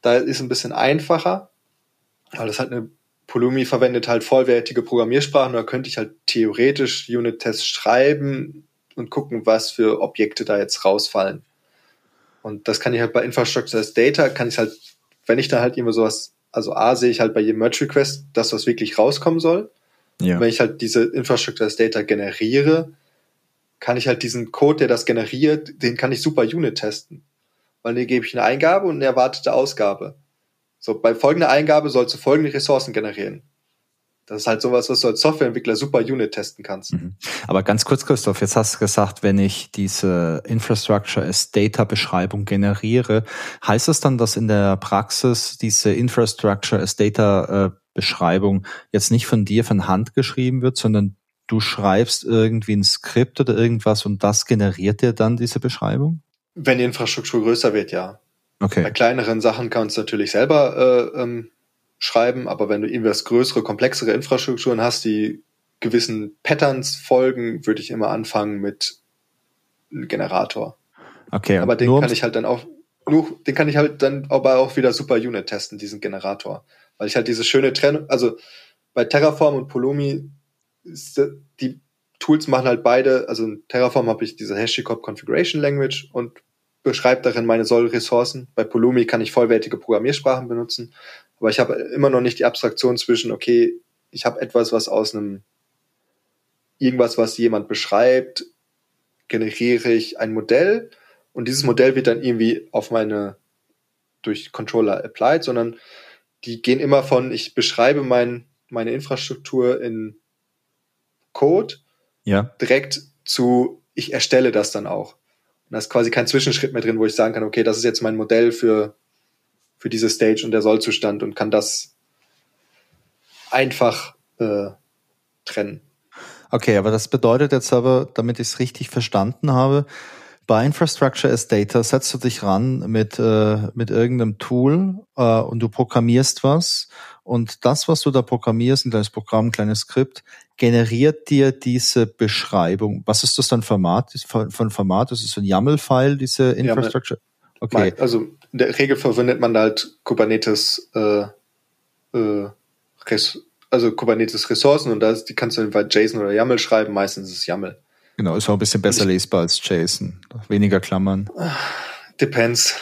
Da ist es ein bisschen einfacher, weil das halt eine Polumi verwendet halt vollwertige Programmiersprachen. Da könnte ich halt theoretisch Unit-Tests schreiben und gucken, was für Objekte da jetzt rausfallen. Und das kann ich halt bei Infrastructure as Data, kann ich halt, wenn ich da halt immer sowas Also A sehe ich halt bei jedem Merge Request das, was wirklich rauskommen soll. Ja. Wenn ich halt diese Infrastructure as Data generiere, kann ich halt diesen Code, der das generiert, den kann ich super Unit testen. Weil den gebe ich eine Eingabe und eine erwartete Ausgabe. So, bei folgender Eingabe sollst du folgende Ressourcen generieren. Das ist halt sowas, was du als Softwareentwickler super Unit testen kannst. Mhm. Aber ganz kurz, Christoph, jetzt hast du gesagt, wenn ich diese Infrastructure as Data Beschreibung generiere, heißt das dann, dass in der Praxis diese Infrastructure as Data äh, Beschreibung jetzt nicht von dir von Hand geschrieben wird, sondern du schreibst irgendwie ein Skript oder irgendwas und das generiert dir dann diese Beschreibung? Wenn die Infrastruktur größer wird, ja. Okay. Bei kleineren Sachen kannst du natürlich selber äh, ähm, schreiben, aber wenn du irgendwas größere, komplexere Infrastrukturen hast, die gewissen Patterns folgen, würde ich immer anfangen mit einem Generator. Okay. Aber den kann ich halt dann auch, nur, den kann ich halt dann aber auch wieder super Unit testen, diesen Generator. Weil ich halt diese schöne Trennung, also bei Terraform und Polomi, die Tools machen halt beide, also in Terraform habe ich diese HashiCorp Configuration Language und beschreibt darin meine Soll-Ressourcen. Bei Polomi kann ich vollwertige Programmiersprachen benutzen. Aber ich habe immer noch nicht die Abstraktion zwischen, okay, ich habe etwas, was aus einem irgendwas, was jemand beschreibt, generiere ich ein Modell und dieses Modell wird dann irgendwie auf meine durch Controller applied, sondern die gehen immer von, ich beschreibe mein, meine Infrastruktur in Code ja. direkt zu, ich erstelle das dann auch. Und da ist quasi kein Zwischenschritt mehr drin, wo ich sagen kann, okay, das ist jetzt mein Modell für für diese Stage und der Sollzustand und kann das einfach äh, trennen. Okay, aber das bedeutet jetzt aber, damit ich es richtig verstanden habe, bei Infrastructure as Data setzt du dich ran mit, äh, mit irgendeinem Tool äh, und du programmierst was und das, was du da programmierst, ein kleines Programm, ein kleines Skript, generiert dir diese Beschreibung. Was ist das dann Format? Von Format? Ist es ein YAML-File, diese Infrastructure? Okay. Also in der Regel verwendet man halt Kubernetes, äh, äh, also Kubernetes Ressourcen und das, die kannst du entweder JSON oder YAML schreiben, meistens ist es YAML. Genau, ist auch ein bisschen besser lesbar als JSON. Weniger Klammern. Depends.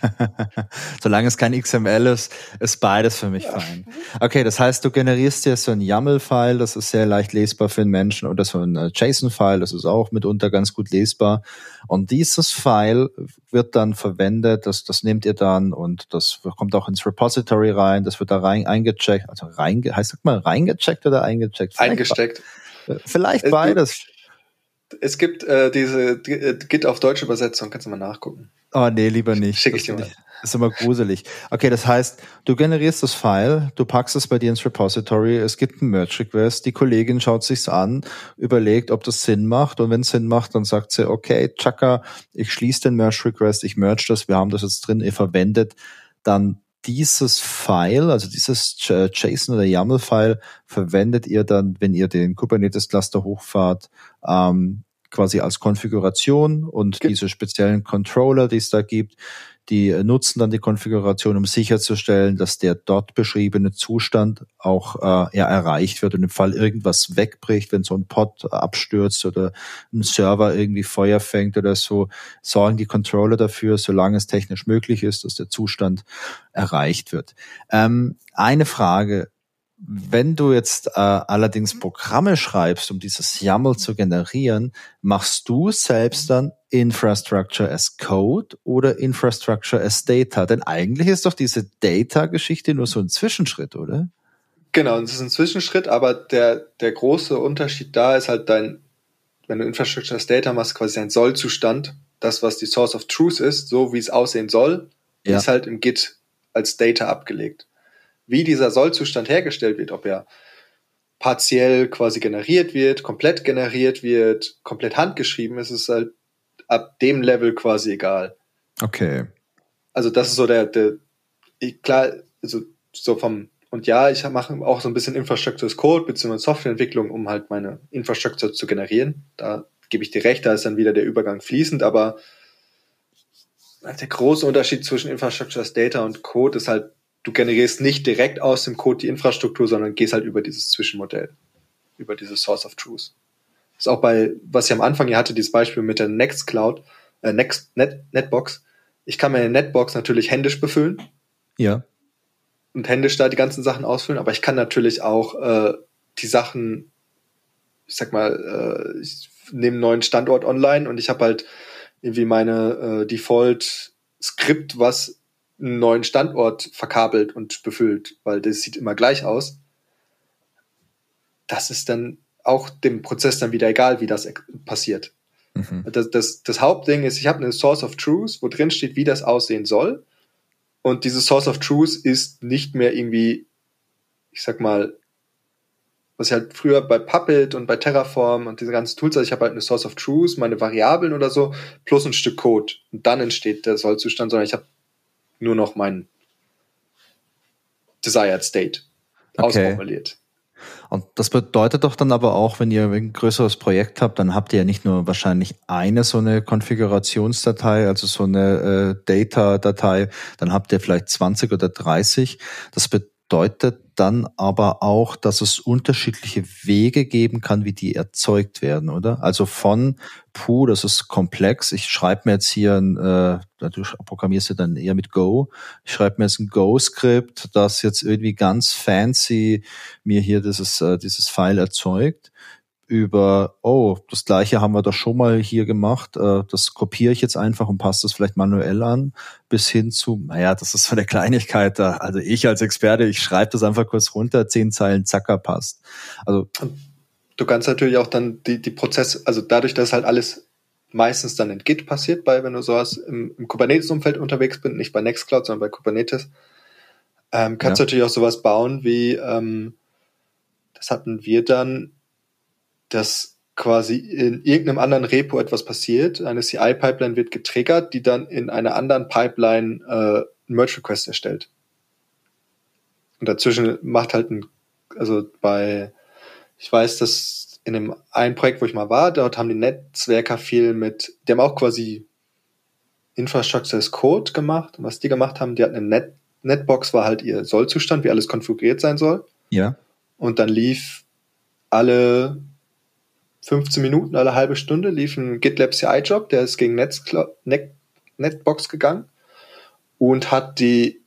Solange es kein XML ist, ist beides für mich ja. fein. Okay, das heißt, du generierst dir so ein YAML-File, das ist sehr leicht lesbar für einen Menschen, oder so ein äh, JSON-File, das ist auch mitunter ganz gut lesbar. Und dieses File wird dann verwendet, das, das nehmt ihr dann und das kommt auch ins Repository rein, das wird da rein eingecheckt, also rein, heißt sag mal reingecheckt oder eingecheckt? Vielleicht Eingesteckt. Vielleicht beides. Es gibt äh, diese äh, Git auf deutsche Übersetzung, kannst du mal nachgucken. Oh nee, lieber nicht. Schicke ich dir mal. Ist immer gruselig. Okay, das heißt, du generierst das File, du packst es bei dir ins Repository, es gibt einen Merge Request, die Kollegin schaut sich's an, überlegt, ob das Sinn macht und wenn es Sinn macht, dann sagt sie, okay, Chaka, ich schließe den Merge Request, ich merge das, wir haben das jetzt drin, ihr verwendet dann dieses File, also dieses JSON oder YAML-File, verwendet ihr dann, wenn ihr den Kubernetes-Cluster hochfahrt, ähm, quasi als Konfiguration und Ge diese speziellen Controller, die es da gibt, die nutzen dann die Konfiguration, um sicherzustellen, dass der dort beschriebene Zustand auch äh, ja, erreicht wird und im Fall irgendwas wegbricht, wenn so ein Pod abstürzt oder ein Server irgendwie Feuer fängt oder so, sorgen die Controller dafür, solange es technisch möglich ist, dass der Zustand erreicht wird. Ähm, eine Frage, wenn du jetzt äh, allerdings Programme schreibst, um dieses YAML zu generieren, machst du selbst dann Infrastructure as Code oder Infrastructure as Data? Denn eigentlich ist doch diese Data-Geschichte nur so ein Zwischenschritt, oder? Genau, es ist ein Zwischenschritt, aber der, der große Unterschied da ist halt dein, wenn du Infrastructure as Data machst, quasi ein Sollzustand, das, was die Source of Truth ist, so wie es aussehen soll, ja. ist halt im Git als Data abgelegt wie dieser Sollzustand hergestellt wird, ob er partiell quasi generiert wird, komplett generiert wird, komplett handgeschrieben ist, ist halt ab dem Level quasi egal. Okay. Also das ist so der, der klar, also so vom, und ja, ich mache auch so ein bisschen Infrastructure as Code bzw. Softwareentwicklung, um halt meine Infrastructure zu generieren. Da gebe ich dir recht, da ist dann wieder der Übergang fließend, aber der große Unterschied zwischen Infrastructure as Data und Code ist halt du generierst nicht direkt aus dem Code die Infrastruktur, sondern gehst halt über dieses Zwischenmodell, über diese Source of Truth. Das ist auch bei, was ich am Anfang hier hatte, dieses Beispiel mit der Nextcloud, äh, Next, Net, Netbox. Ich kann meine Netbox natürlich händisch befüllen. Ja. und händisch da die ganzen Sachen ausfüllen, aber ich kann natürlich auch äh, die Sachen, ich sag mal, äh, ich nehme einen neuen Standort online und ich habe halt irgendwie meine äh, Default Skript, was einen neuen Standort verkabelt und befüllt, weil das sieht immer gleich aus. Das ist dann auch dem Prozess dann wieder egal, wie das passiert. Mhm. Das, das, das Hauptding ist, ich habe eine Source of Truth, wo drin steht, wie das aussehen soll. Und diese Source of Truth ist nicht mehr irgendwie, ich sag mal, was ich halt früher bei Puppet und bei Terraform und diese ganzen Tools, also ich habe halt eine Source of Truth, meine Variablen oder so, plus ein Stück Code. Und dann entsteht der Sollzustand, sondern ich habe nur noch meinen Desired State okay. ausformuliert. Und das bedeutet doch dann aber auch, wenn ihr ein größeres Projekt habt, dann habt ihr ja nicht nur wahrscheinlich eine so eine Konfigurationsdatei, also so eine äh, Data-Datei, dann habt ihr vielleicht 20 oder 30. Das bedeutet dann aber auch, dass es unterschiedliche Wege geben kann, wie die erzeugt werden, oder? Also von, puh, das ist komplex. Ich schreibe mir jetzt hier ein, äh, du programmierst ja dann eher mit Go. Ich schreibe mir jetzt ein Go-Skript, das jetzt irgendwie ganz fancy mir hier dieses, äh, dieses File erzeugt über, oh, das gleiche haben wir doch schon mal hier gemacht, äh, das kopiere ich jetzt einfach und passe das vielleicht manuell an, bis hin zu, naja, das ist so eine Kleinigkeit da. Also ich als Experte, ich schreibe das einfach kurz runter, zehn Zeilen, zacker, passt. Also du kannst natürlich auch dann die, die Prozesse, also dadurch, dass halt alles meistens dann in Git passiert, bei, wenn du sowas im, im Kubernetes-Umfeld unterwegs bist, nicht bei Nextcloud, sondern bei Kubernetes, ähm, kannst ja. du natürlich auch sowas bauen wie, ähm, das hatten wir dann dass quasi in irgendeinem anderen Repo etwas passiert. Eine CI-Pipeline wird getriggert, die dann in einer anderen Pipeline äh, einen Merge-Request erstellt. Und dazwischen macht halt ein, also bei, ich weiß, dass in dem einen Projekt, wo ich mal war, dort haben die Netzwerker viel mit, die haben auch quasi Infrastructure as Code gemacht. Und was die gemacht haben, die hatten eine Net, Netbox, war halt ihr Sollzustand, wie alles konfiguriert sein soll. Ja. Und dann lief alle 15 Minuten, alle halbe Stunde lief ein GitLab CI-Job, der ist gegen Net Netbox gegangen und hat die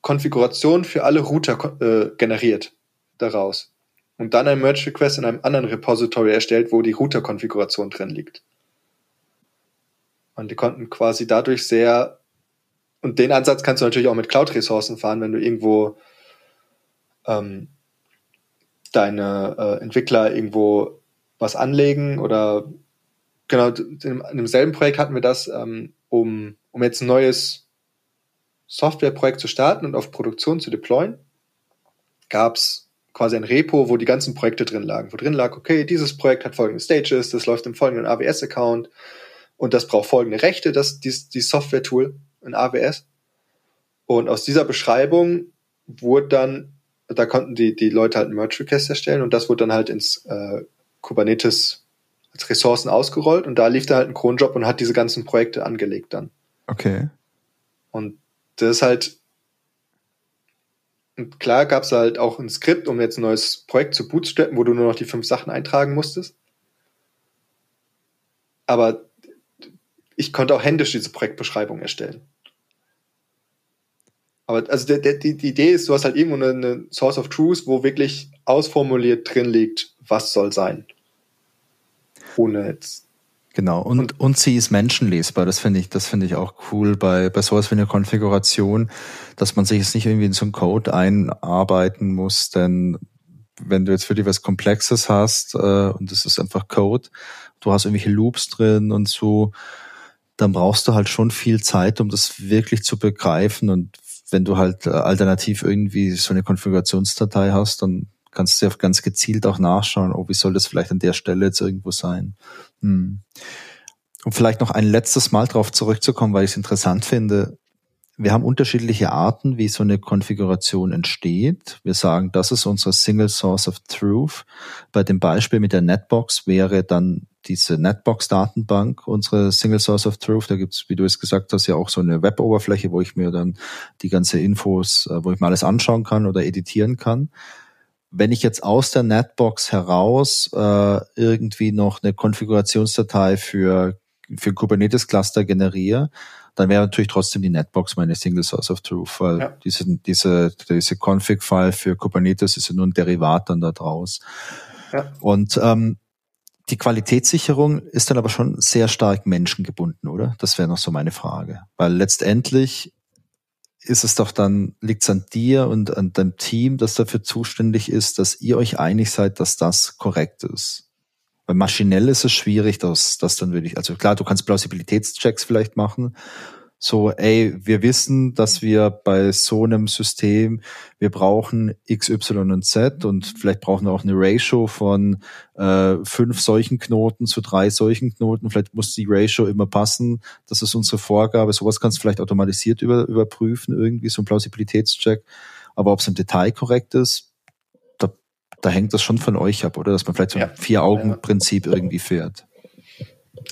Konfiguration für alle Router äh, generiert daraus. Und dann ein Merge Request in einem anderen Repository erstellt, wo die Router-Konfiguration drin liegt. Und die konnten quasi dadurch sehr, und den Ansatz kannst du natürlich auch mit Cloud-Ressourcen fahren, wenn du irgendwo ähm, deine äh, Entwickler irgendwo was anlegen oder genau, in, in demselben Projekt hatten wir das, ähm, um, um jetzt ein neues Softwareprojekt zu starten und auf Produktion zu deployen, gab es quasi ein Repo, wo die ganzen Projekte drin lagen. Wo drin lag, okay, dieses Projekt hat folgende Stages, das läuft im folgenden AWS-Account und das braucht folgende Rechte, das, die, die Software-Tool in AWS. Und aus dieser Beschreibung wurde dann, da konnten die, die Leute halt ein Merge-Request erstellen und das wurde dann halt ins äh, Kubernetes als Ressourcen ausgerollt und da lief da halt ein Cronjob und hat diese ganzen Projekte angelegt dann. Okay. Und das ist halt, und klar gab es halt auch ein Skript, um jetzt ein neues Projekt zu bootstrappen, wo du nur noch die fünf Sachen eintragen musstest. Aber ich konnte auch händisch diese Projektbeschreibung erstellen. Aber also der, der, die, die Idee ist, du hast halt irgendwo eine, eine Source of Truth, wo wirklich ausformuliert drin liegt, was soll sein. Ohne jetzt Genau, und, und sie ist menschenlesbar. Das finde ich, das finde ich auch cool bei, bei sowas wie einer Konfiguration, dass man sich jetzt nicht irgendwie in so einen Code einarbeiten muss, denn wenn du jetzt für dich was Komplexes hast, äh, und es ist einfach Code, du hast irgendwelche Loops drin und so, dann brauchst du halt schon viel Zeit, um das wirklich zu begreifen. Und wenn du halt äh, alternativ irgendwie so eine Konfigurationsdatei hast, dann kannst du ja ganz gezielt auch nachschauen, oh, wie soll das vielleicht an der Stelle jetzt irgendwo sein. Hm. Um vielleicht noch ein letztes Mal darauf zurückzukommen, weil ich es interessant finde. Wir haben unterschiedliche Arten, wie so eine Konfiguration entsteht. Wir sagen, das ist unsere Single Source of Truth. Bei dem Beispiel mit der Netbox wäre dann diese Netbox-Datenbank unsere Single Source of Truth. Da gibt's, wie du es gesagt hast, ja auch so eine Web-Oberfläche, wo ich mir dann die ganze Infos, äh, wo ich mir alles anschauen kann oder editieren kann wenn ich jetzt aus der Netbox heraus äh, irgendwie noch eine Konfigurationsdatei für für Kubernetes-Cluster generiere, dann wäre natürlich trotzdem die Netbox meine Single Source of Truth, weil ja. diese, diese, diese Config-File für Kubernetes ist ja nur ein Derivat dann da draus. Ja. Und ähm, die Qualitätssicherung ist dann aber schon sehr stark menschengebunden, oder? Das wäre noch so meine Frage. Weil letztendlich ist es doch dann, liegt es an dir und an deinem Team, das dafür zuständig ist, dass ihr euch einig seid, dass das korrekt ist. Weil maschinell ist es schwierig, dass das dann wirklich, also klar, du kannst Plausibilitätschecks vielleicht machen, so, ey, wir wissen, dass wir bei so einem System, wir brauchen X, Y und Z und vielleicht brauchen wir auch eine Ratio von äh, fünf solchen Knoten zu drei solchen Knoten. Vielleicht muss die Ratio immer passen. Das ist unsere Vorgabe. Sowas kannst du vielleicht automatisiert über, überprüfen, irgendwie so ein Plausibilitätscheck. Aber ob es im Detail korrekt ist, da, da hängt das schon von euch ab, oder? Dass man vielleicht so ein ja. Vier-Augen-Prinzip irgendwie fährt.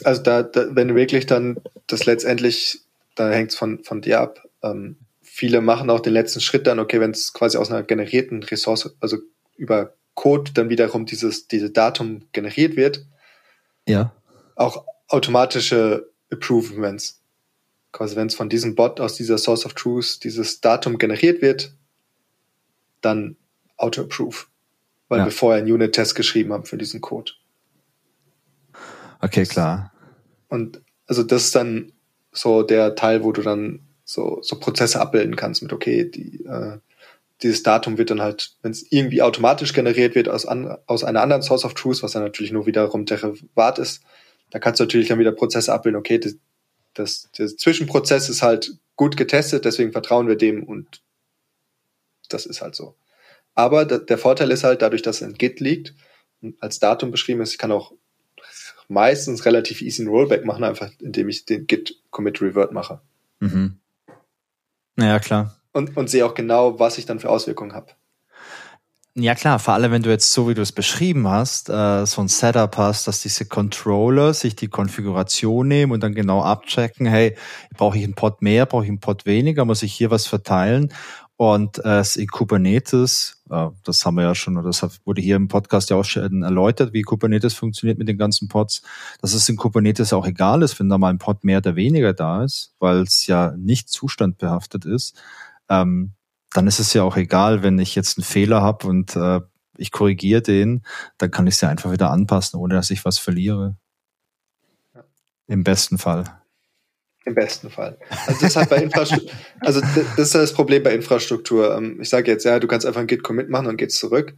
Also da, da, wenn du wirklich dann das letztendlich da hängt es von, von dir ab. Ähm, viele machen auch den letzten Schritt dann, okay, wenn es quasi aus einer generierten Ressource, also über Code dann wiederum dieses, diese Datum generiert wird. Ja. Auch automatische Approvements. Quasi wenn es von diesem Bot aus dieser Source of Truth dieses Datum generiert wird, dann Auto-Approve. Weil ja. wir vorher einen Unit-Test geschrieben haben für diesen Code. Okay, klar. Und also das ist dann so der Teil, wo du dann so, so Prozesse abbilden kannst mit, okay, die, äh, dieses Datum wird dann halt, wenn es irgendwie automatisch generiert wird aus, an, aus einer anderen Source of Truth, was dann natürlich nur wiederum Derivat ist, da kannst du natürlich dann wieder Prozesse abbilden, okay, das, das, der Zwischenprozess ist halt gut getestet, deswegen vertrauen wir dem und das ist halt so. Aber der Vorteil ist halt, dadurch, dass es in Git liegt und als Datum beschrieben ist, ich kann auch meistens relativ easy ein Rollback machen, einfach indem ich den Git Commit Revert mache. Mhm. Naja, klar. Und, und sehe auch genau, was ich dann für Auswirkungen habe. Ja klar, vor allem wenn du jetzt so wie du es beschrieben hast, äh, so ein Setup hast, dass diese Controller sich die Konfiguration nehmen und dann genau abchecken, hey, brauche ich einen Pod mehr, brauche ich einen Pod weniger, muss ich hier was verteilen und äh, in Kubernetes, äh, das haben wir ja schon, oder das wurde hier im Podcast ja auch schon erläutert, wie Kubernetes funktioniert mit den ganzen Pods, dass es in Kubernetes auch egal ist, wenn da mal ein Pod mehr oder weniger da ist, weil es ja nicht zustandbehaftet ist. Ähm, dann ist es ja auch egal, wenn ich jetzt einen Fehler habe und äh, ich korrigiere den, dann kann ich es ja einfach wieder anpassen, ohne dass ich was verliere. Im besten Fall. Im besten Fall. Also das hat bei Infrastruktur, also das ist das Problem bei Infrastruktur. Ähm, ich sage jetzt, ja, du kannst einfach ein Git-Commit machen und geht's zurück.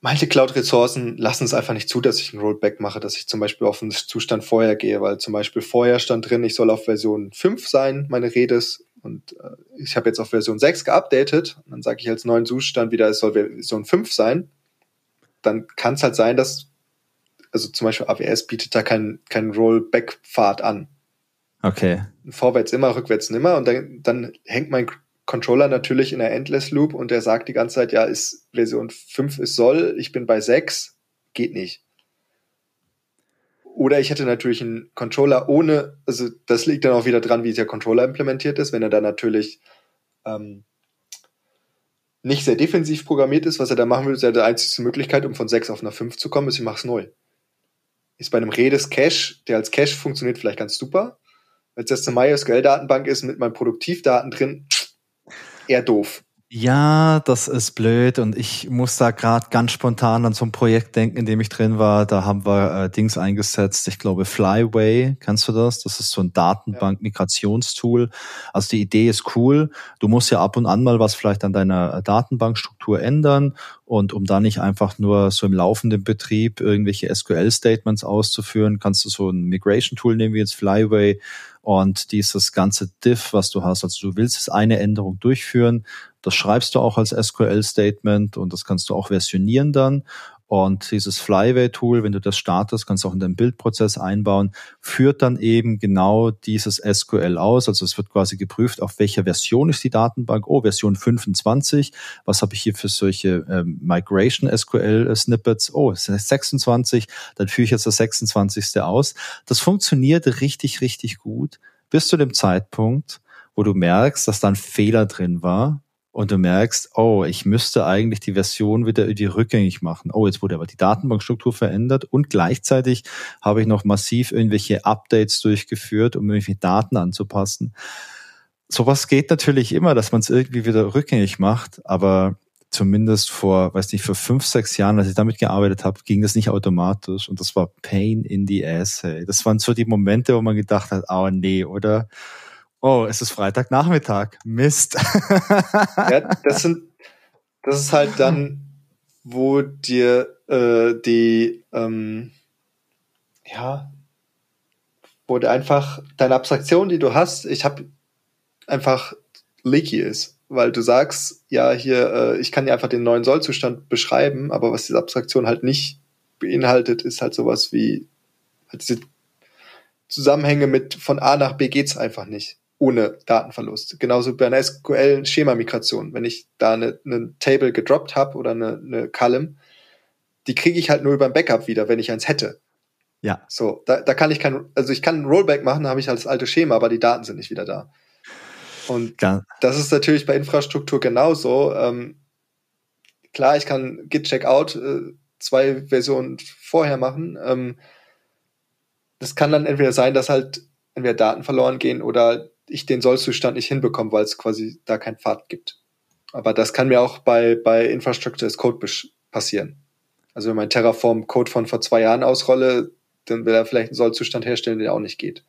Manche Cloud-Ressourcen lassen es einfach nicht zu, dass ich ein Rollback mache, dass ich zum Beispiel auf den Zustand vorher gehe, weil zum Beispiel vorher stand drin, ich soll auf Version 5 sein, meine Redis, und äh, ich habe jetzt auf Version 6 geupdatet, und dann sage ich als neuen Zustand wieder, es soll Version 5 sein, dann kann es halt sein, dass also zum Beispiel AWS bietet da keinen kein Rollback-Pfad an. Okay. Vorwärts immer, rückwärts nimmer und dann, dann hängt mein Controller natürlich in der Endless Loop und der sagt die ganze Zeit, ja, ist Version 5 ist soll, ich bin bei 6, geht nicht. Oder ich hätte natürlich einen Controller ohne, also das liegt dann auch wieder dran, wie der Controller implementiert ist, wenn er dann natürlich ähm, nicht sehr defensiv programmiert ist, was er da machen will, ist ja die einzige Möglichkeit, um von 6 auf eine 5 zu kommen, ist, ich mache es neu ist bei einem Redis Cache, der als Cache funktioniert, vielleicht ganz super. Es jetzt eine MySQL-Datenbank ist mit meinen Produktivdaten drin, eher doof. Ja, das ist blöd und ich muss da gerade ganz spontan an so ein Projekt denken, in dem ich drin war. Da haben wir äh, Dings eingesetzt. Ich glaube Flyway, kennst du das? Das ist so ein Datenbank-Migrationstool. Also die Idee ist cool. Du musst ja ab und an mal was vielleicht an deiner Datenbankstruktur ändern und um da nicht einfach nur so im laufenden Betrieb irgendwelche SQL-Statements auszuführen, kannst du so ein Migration-Tool nehmen wie jetzt Flyway und dieses ganze Diff, was du hast, also du willst es eine Änderung durchführen, das schreibst du auch als SQL-Statement und das kannst du auch versionieren dann. Und dieses Flyway-Tool, wenn du das startest, kannst du auch in deinen Bildprozess einbauen, führt dann eben genau dieses SQL aus. Also es wird quasi geprüft, auf welcher Version ist die Datenbank. Oh, Version 25. Was habe ich hier für solche ähm, Migration SQL Snippets? Oh, es ist 26. Dann führe ich jetzt das 26. aus. Das funktioniert richtig, richtig gut bis zu dem Zeitpunkt, wo du merkst, dass da ein Fehler drin war und du merkst, oh, ich müsste eigentlich die Version wieder irgendwie rückgängig machen. Oh, jetzt wurde aber die Datenbankstruktur verändert und gleichzeitig habe ich noch massiv irgendwelche Updates durchgeführt, um irgendwelche Daten anzupassen. Sowas geht natürlich immer, dass man es irgendwie wieder rückgängig macht, aber zumindest vor, weiß nicht, vor fünf, sechs Jahren, als ich damit gearbeitet habe, ging das nicht automatisch und das war Pain in the ass. Hey. Das waren so die Momente, wo man gedacht hat, oh nee, oder? Oh, es ist Freitagnachmittag. Mist. ja, das sind, das ist halt dann, wo dir äh, die, ähm, ja, wo dir einfach deine Abstraktion, die du hast, ich habe einfach leaky ist weil du sagst, ja, hier, äh, ich kann dir einfach den neuen Sollzustand beschreiben, aber was diese Abstraktion halt nicht beinhaltet, ist halt sowas wie halt diese Zusammenhänge mit von A nach B geht's einfach nicht ohne Datenverlust. Genauso bei einer SQL-Schema-Migration. Wenn ich da eine, eine Table gedroppt habe oder eine, eine Column, die kriege ich halt nur über ein Backup wieder, wenn ich eins hätte. Ja. So, da, da kann ich kein, also ich kann ein Rollback machen, da habe ich halt das alte Schema, aber die Daten sind nicht wieder da. Und ja. das ist natürlich bei Infrastruktur genauso. Ähm, klar, ich kann Git Checkout äh, zwei Versionen vorher machen. Ähm, das kann dann entweder sein, dass halt entweder Daten verloren gehen oder ich den Sollzustand nicht hinbekomme, weil es quasi da keinen Pfad gibt. Aber das kann mir auch bei, bei Infrastructure as Code passieren. Also wenn mein Terraform Code von vor zwei Jahren ausrolle, dann will er vielleicht einen Sollzustand herstellen, der auch nicht geht.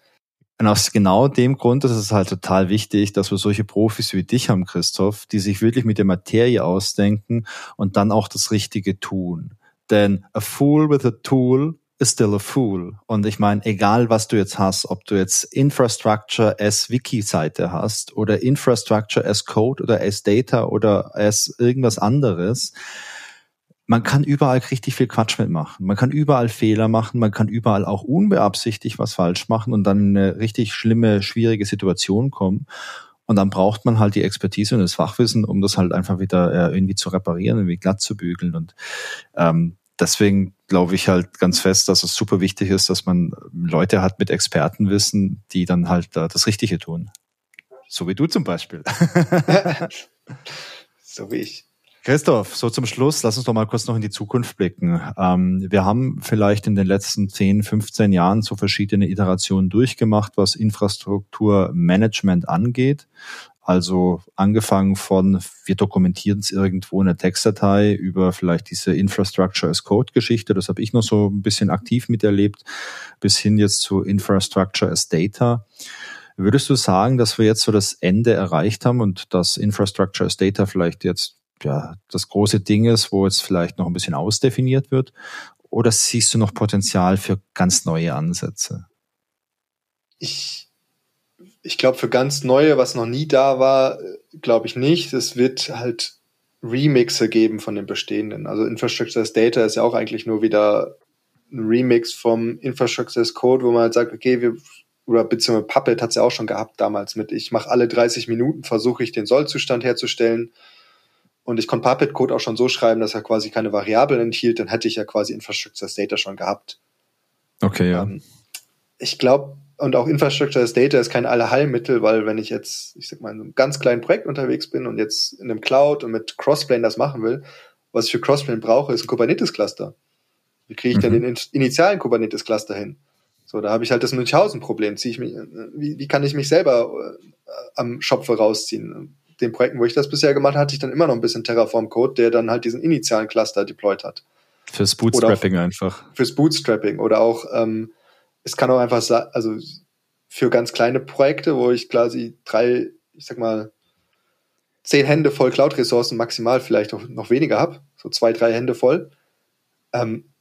Und aus genau dem Grund ist es halt total wichtig, dass wir solche Profis wie dich haben, Christoph, die sich wirklich mit der Materie ausdenken und dann auch das Richtige tun. Denn a fool with a tool is still a fool. Und ich meine, egal was du jetzt hast, ob du jetzt Infrastructure as Wiki-Seite hast oder Infrastructure as Code oder as Data oder as irgendwas anderes, man kann überall richtig viel Quatsch mitmachen. Man kann überall Fehler machen, man kann überall auch unbeabsichtigt was falsch machen und dann in eine richtig schlimme, schwierige Situation kommen. Und dann braucht man halt die Expertise und das Fachwissen, um das halt einfach wieder äh, irgendwie zu reparieren, irgendwie glatt zu bügeln. Und ähm, deswegen glaube ich halt ganz fest, dass es super wichtig ist, dass man Leute hat mit Expertenwissen, die dann halt äh, das Richtige tun. So wie du zum Beispiel. so wie ich. Christoph, so zum Schluss, lass uns doch mal kurz noch in die Zukunft blicken. Ähm, wir haben vielleicht in den letzten 10, 15 Jahren so verschiedene Iterationen durchgemacht, was Infrastrukturmanagement angeht. Also angefangen von, wir dokumentieren es irgendwo in der Textdatei über vielleicht diese Infrastructure as Code Geschichte, das habe ich noch so ein bisschen aktiv miterlebt, bis hin jetzt zu Infrastructure as Data. Würdest du sagen, dass wir jetzt so das Ende erreicht haben und dass Infrastructure as Data vielleicht jetzt ja, das große Ding ist, wo jetzt vielleicht noch ein bisschen ausdefiniert wird? Oder siehst du noch Potenzial für ganz neue Ansätze? Ich, ich glaube, für ganz neue, was noch nie da war, glaube ich nicht. Es wird halt Remixe geben von den bestehenden. Also Infrastructure as Data ist ja auch eigentlich nur wieder ein Remix vom Infrastructure as Code, wo man halt sagt, okay, wir oder beziehungsweise Puppet hat es ja auch schon gehabt damals mit, ich mache alle 30 Minuten, versuche ich den Sollzustand herzustellen und ich konnte Puppet-Code auch schon so schreiben, dass er quasi keine Variablen enthielt, dann hätte ich ja quasi Infrastructure as Data schon gehabt. Okay, ja. Ähm, ich glaube, und auch Infrastructure as Data ist kein Allerheilmittel, weil wenn ich jetzt, ich sag mal, in einem ganz kleinen Projekt unterwegs bin und jetzt in einem Cloud und mit Crossplane das machen will, was ich für Crossplane brauche, ist ein Kubernetes-Cluster. Wie kriege ich mhm. denn den initialen Kubernetes-Cluster hin? So, da habe ich halt das Münchhausen-Problem. Ziehe ich mich, wie, wie kann ich mich selber äh, am Schopfe rausziehen? den Projekten, wo ich das bisher gemacht habe, hatte ich dann immer noch ein bisschen Terraform-Code, der dann halt diesen initialen Cluster deployed hat. Fürs Bootstrapping einfach. Fürs Bootstrapping oder auch, ähm, es kann auch einfach sein, also für ganz kleine Projekte, wo ich quasi drei, ich sag mal, zehn Hände voll Cloud-Ressourcen maximal vielleicht auch noch weniger habe, so zwei, drei Hände voll, ähm,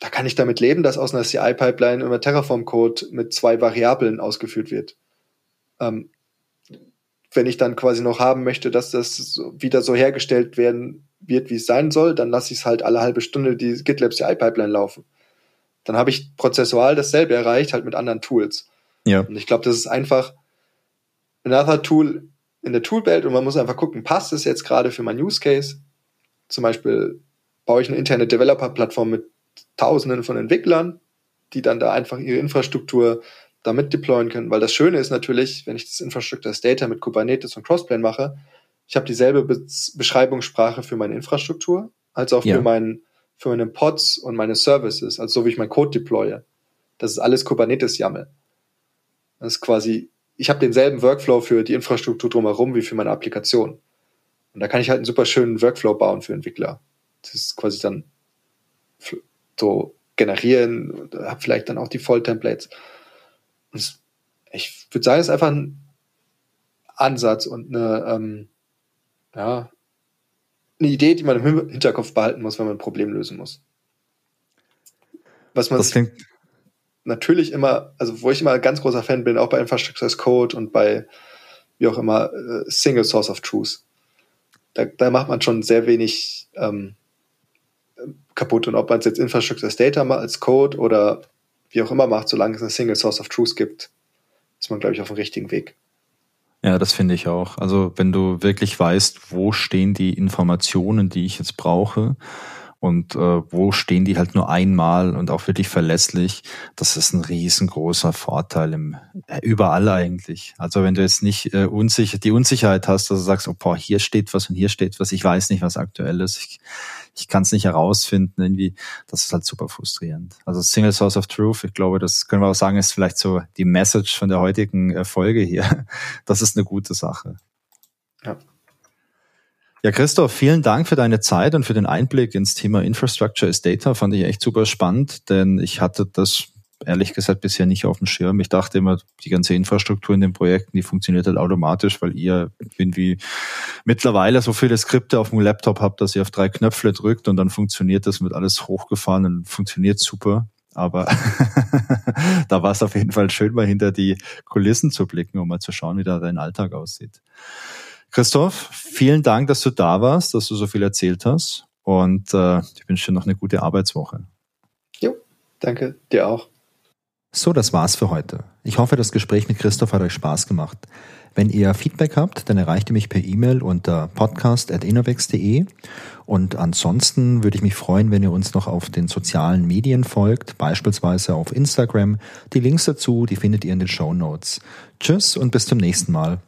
da kann ich damit leben, dass aus einer CI-Pipeline immer Terraform-Code mit zwei Variablen ausgeführt wird. Ähm, wenn ich dann quasi noch haben möchte, dass das wieder so hergestellt werden wird, wie es sein soll, dann lasse ich es halt alle halbe Stunde die GitLab CI-Pipeline laufen. Dann habe ich prozessual dasselbe erreicht, halt mit anderen Tools. Ja. Und ich glaube, das ist einfach another Tool in der Toolbelt und man muss einfach gucken, passt es jetzt gerade für mein Use Case? Zum Beispiel baue ich eine interne Developer-Plattform mit Tausenden von Entwicklern, die dann da einfach ihre Infrastruktur damit deployen können. Weil das Schöne ist natürlich, wenn ich das Infrastructure as Data mit Kubernetes und Crossplane mache, ich habe dieselbe Be Beschreibungssprache für meine Infrastruktur als auch ja. für, mein, für meine Pods und meine Services, also so wie ich meinen Code deploye. Das ist alles Kubernetes-YAML. Das ist quasi, ich habe denselben Workflow für die Infrastruktur drumherum wie für meine Applikation. Und da kann ich halt einen super schönen Workflow bauen für Entwickler. Das ist quasi dann so generieren, habe vielleicht dann auch die Volltemplates. Ich würde sagen, es ist einfach ein Ansatz und eine, ähm, ja, eine Idee, die man im Hinterkopf behalten muss, wenn man ein Problem lösen muss. Was man das klingt natürlich immer, also wo ich immer ein ganz großer Fan bin, auch bei Infrastructure as Code und bei wie auch immer äh, Single Source of Truth. Da, da macht man schon sehr wenig ähm, kaputt. Und ob man es jetzt Infrastructure as Data als Code oder wie auch immer macht, solange es eine Single Source of Truth gibt, ist man, glaube ich, auf dem richtigen Weg. Ja, das finde ich auch. Also wenn du wirklich weißt, wo stehen die Informationen, die ich jetzt brauche, und äh, wo stehen die halt nur einmal und auch wirklich verlässlich, das ist ein riesengroßer Vorteil im, äh, überall eigentlich. Also wenn du jetzt nicht äh, unsicher, die Unsicherheit hast, dass du sagst, oh, boah, hier steht was und hier steht was, ich weiß nicht, was aktuell ist, ich, ich kann es nicht herausfinden, irgendwie, das ist halt super frustrierend. Also Single Source of Truth, ich glaube, das können wir auch sagen, ist vielleicht so die Message von der heutigen äh, Folge hier. Das ist eine gute Sache. Ja. Ja, Christoph, vielen Dank für deine Zeit und für den Einblick ins Thema Infrastructure is Data. Fand ich echt super spannend, denn ich hatte das ehrlich gesagt bisher nicht auf dem Schirm. Ich dachte immer, die ganze Infrastruktur in den Projekten, die funktioniert halt automatisch, weil ihr irgendwie mittlerweile so viele Skripte auf dem Laptop habt, dass ihr auf drei Knöpfe drückt und dann funktioniert das, wird alles hochgefahren und funktioniert super. Aber da war es auf jeden Fall schön, mal hinter die Kulissen zu blicken, um mal zu schauen, wie da dein Alltag aussieht. Christoph, vielen Dank, dass du da warst, dass du so viel erzählt hast und äh, ich wünsche dir noch eine gute Arbeitswoche. Jo, danke dir auch. So, das war's für heute. Ich hoffe, das Gespräch mit Christoph hat euch Spaß gemacht. Wenn ihr Feedback habt, dann erreicht ihr mich per E-Mail unter podcast.innovex.de und ansonsten würde ich mich freuen, wenn ihr uns noch auf den sozialen Medien folgt, beispielsweise auf Instagram. Die Links dazu, die findet ihr in den Show Notes. Tschüss und bis zum nächsten Mal.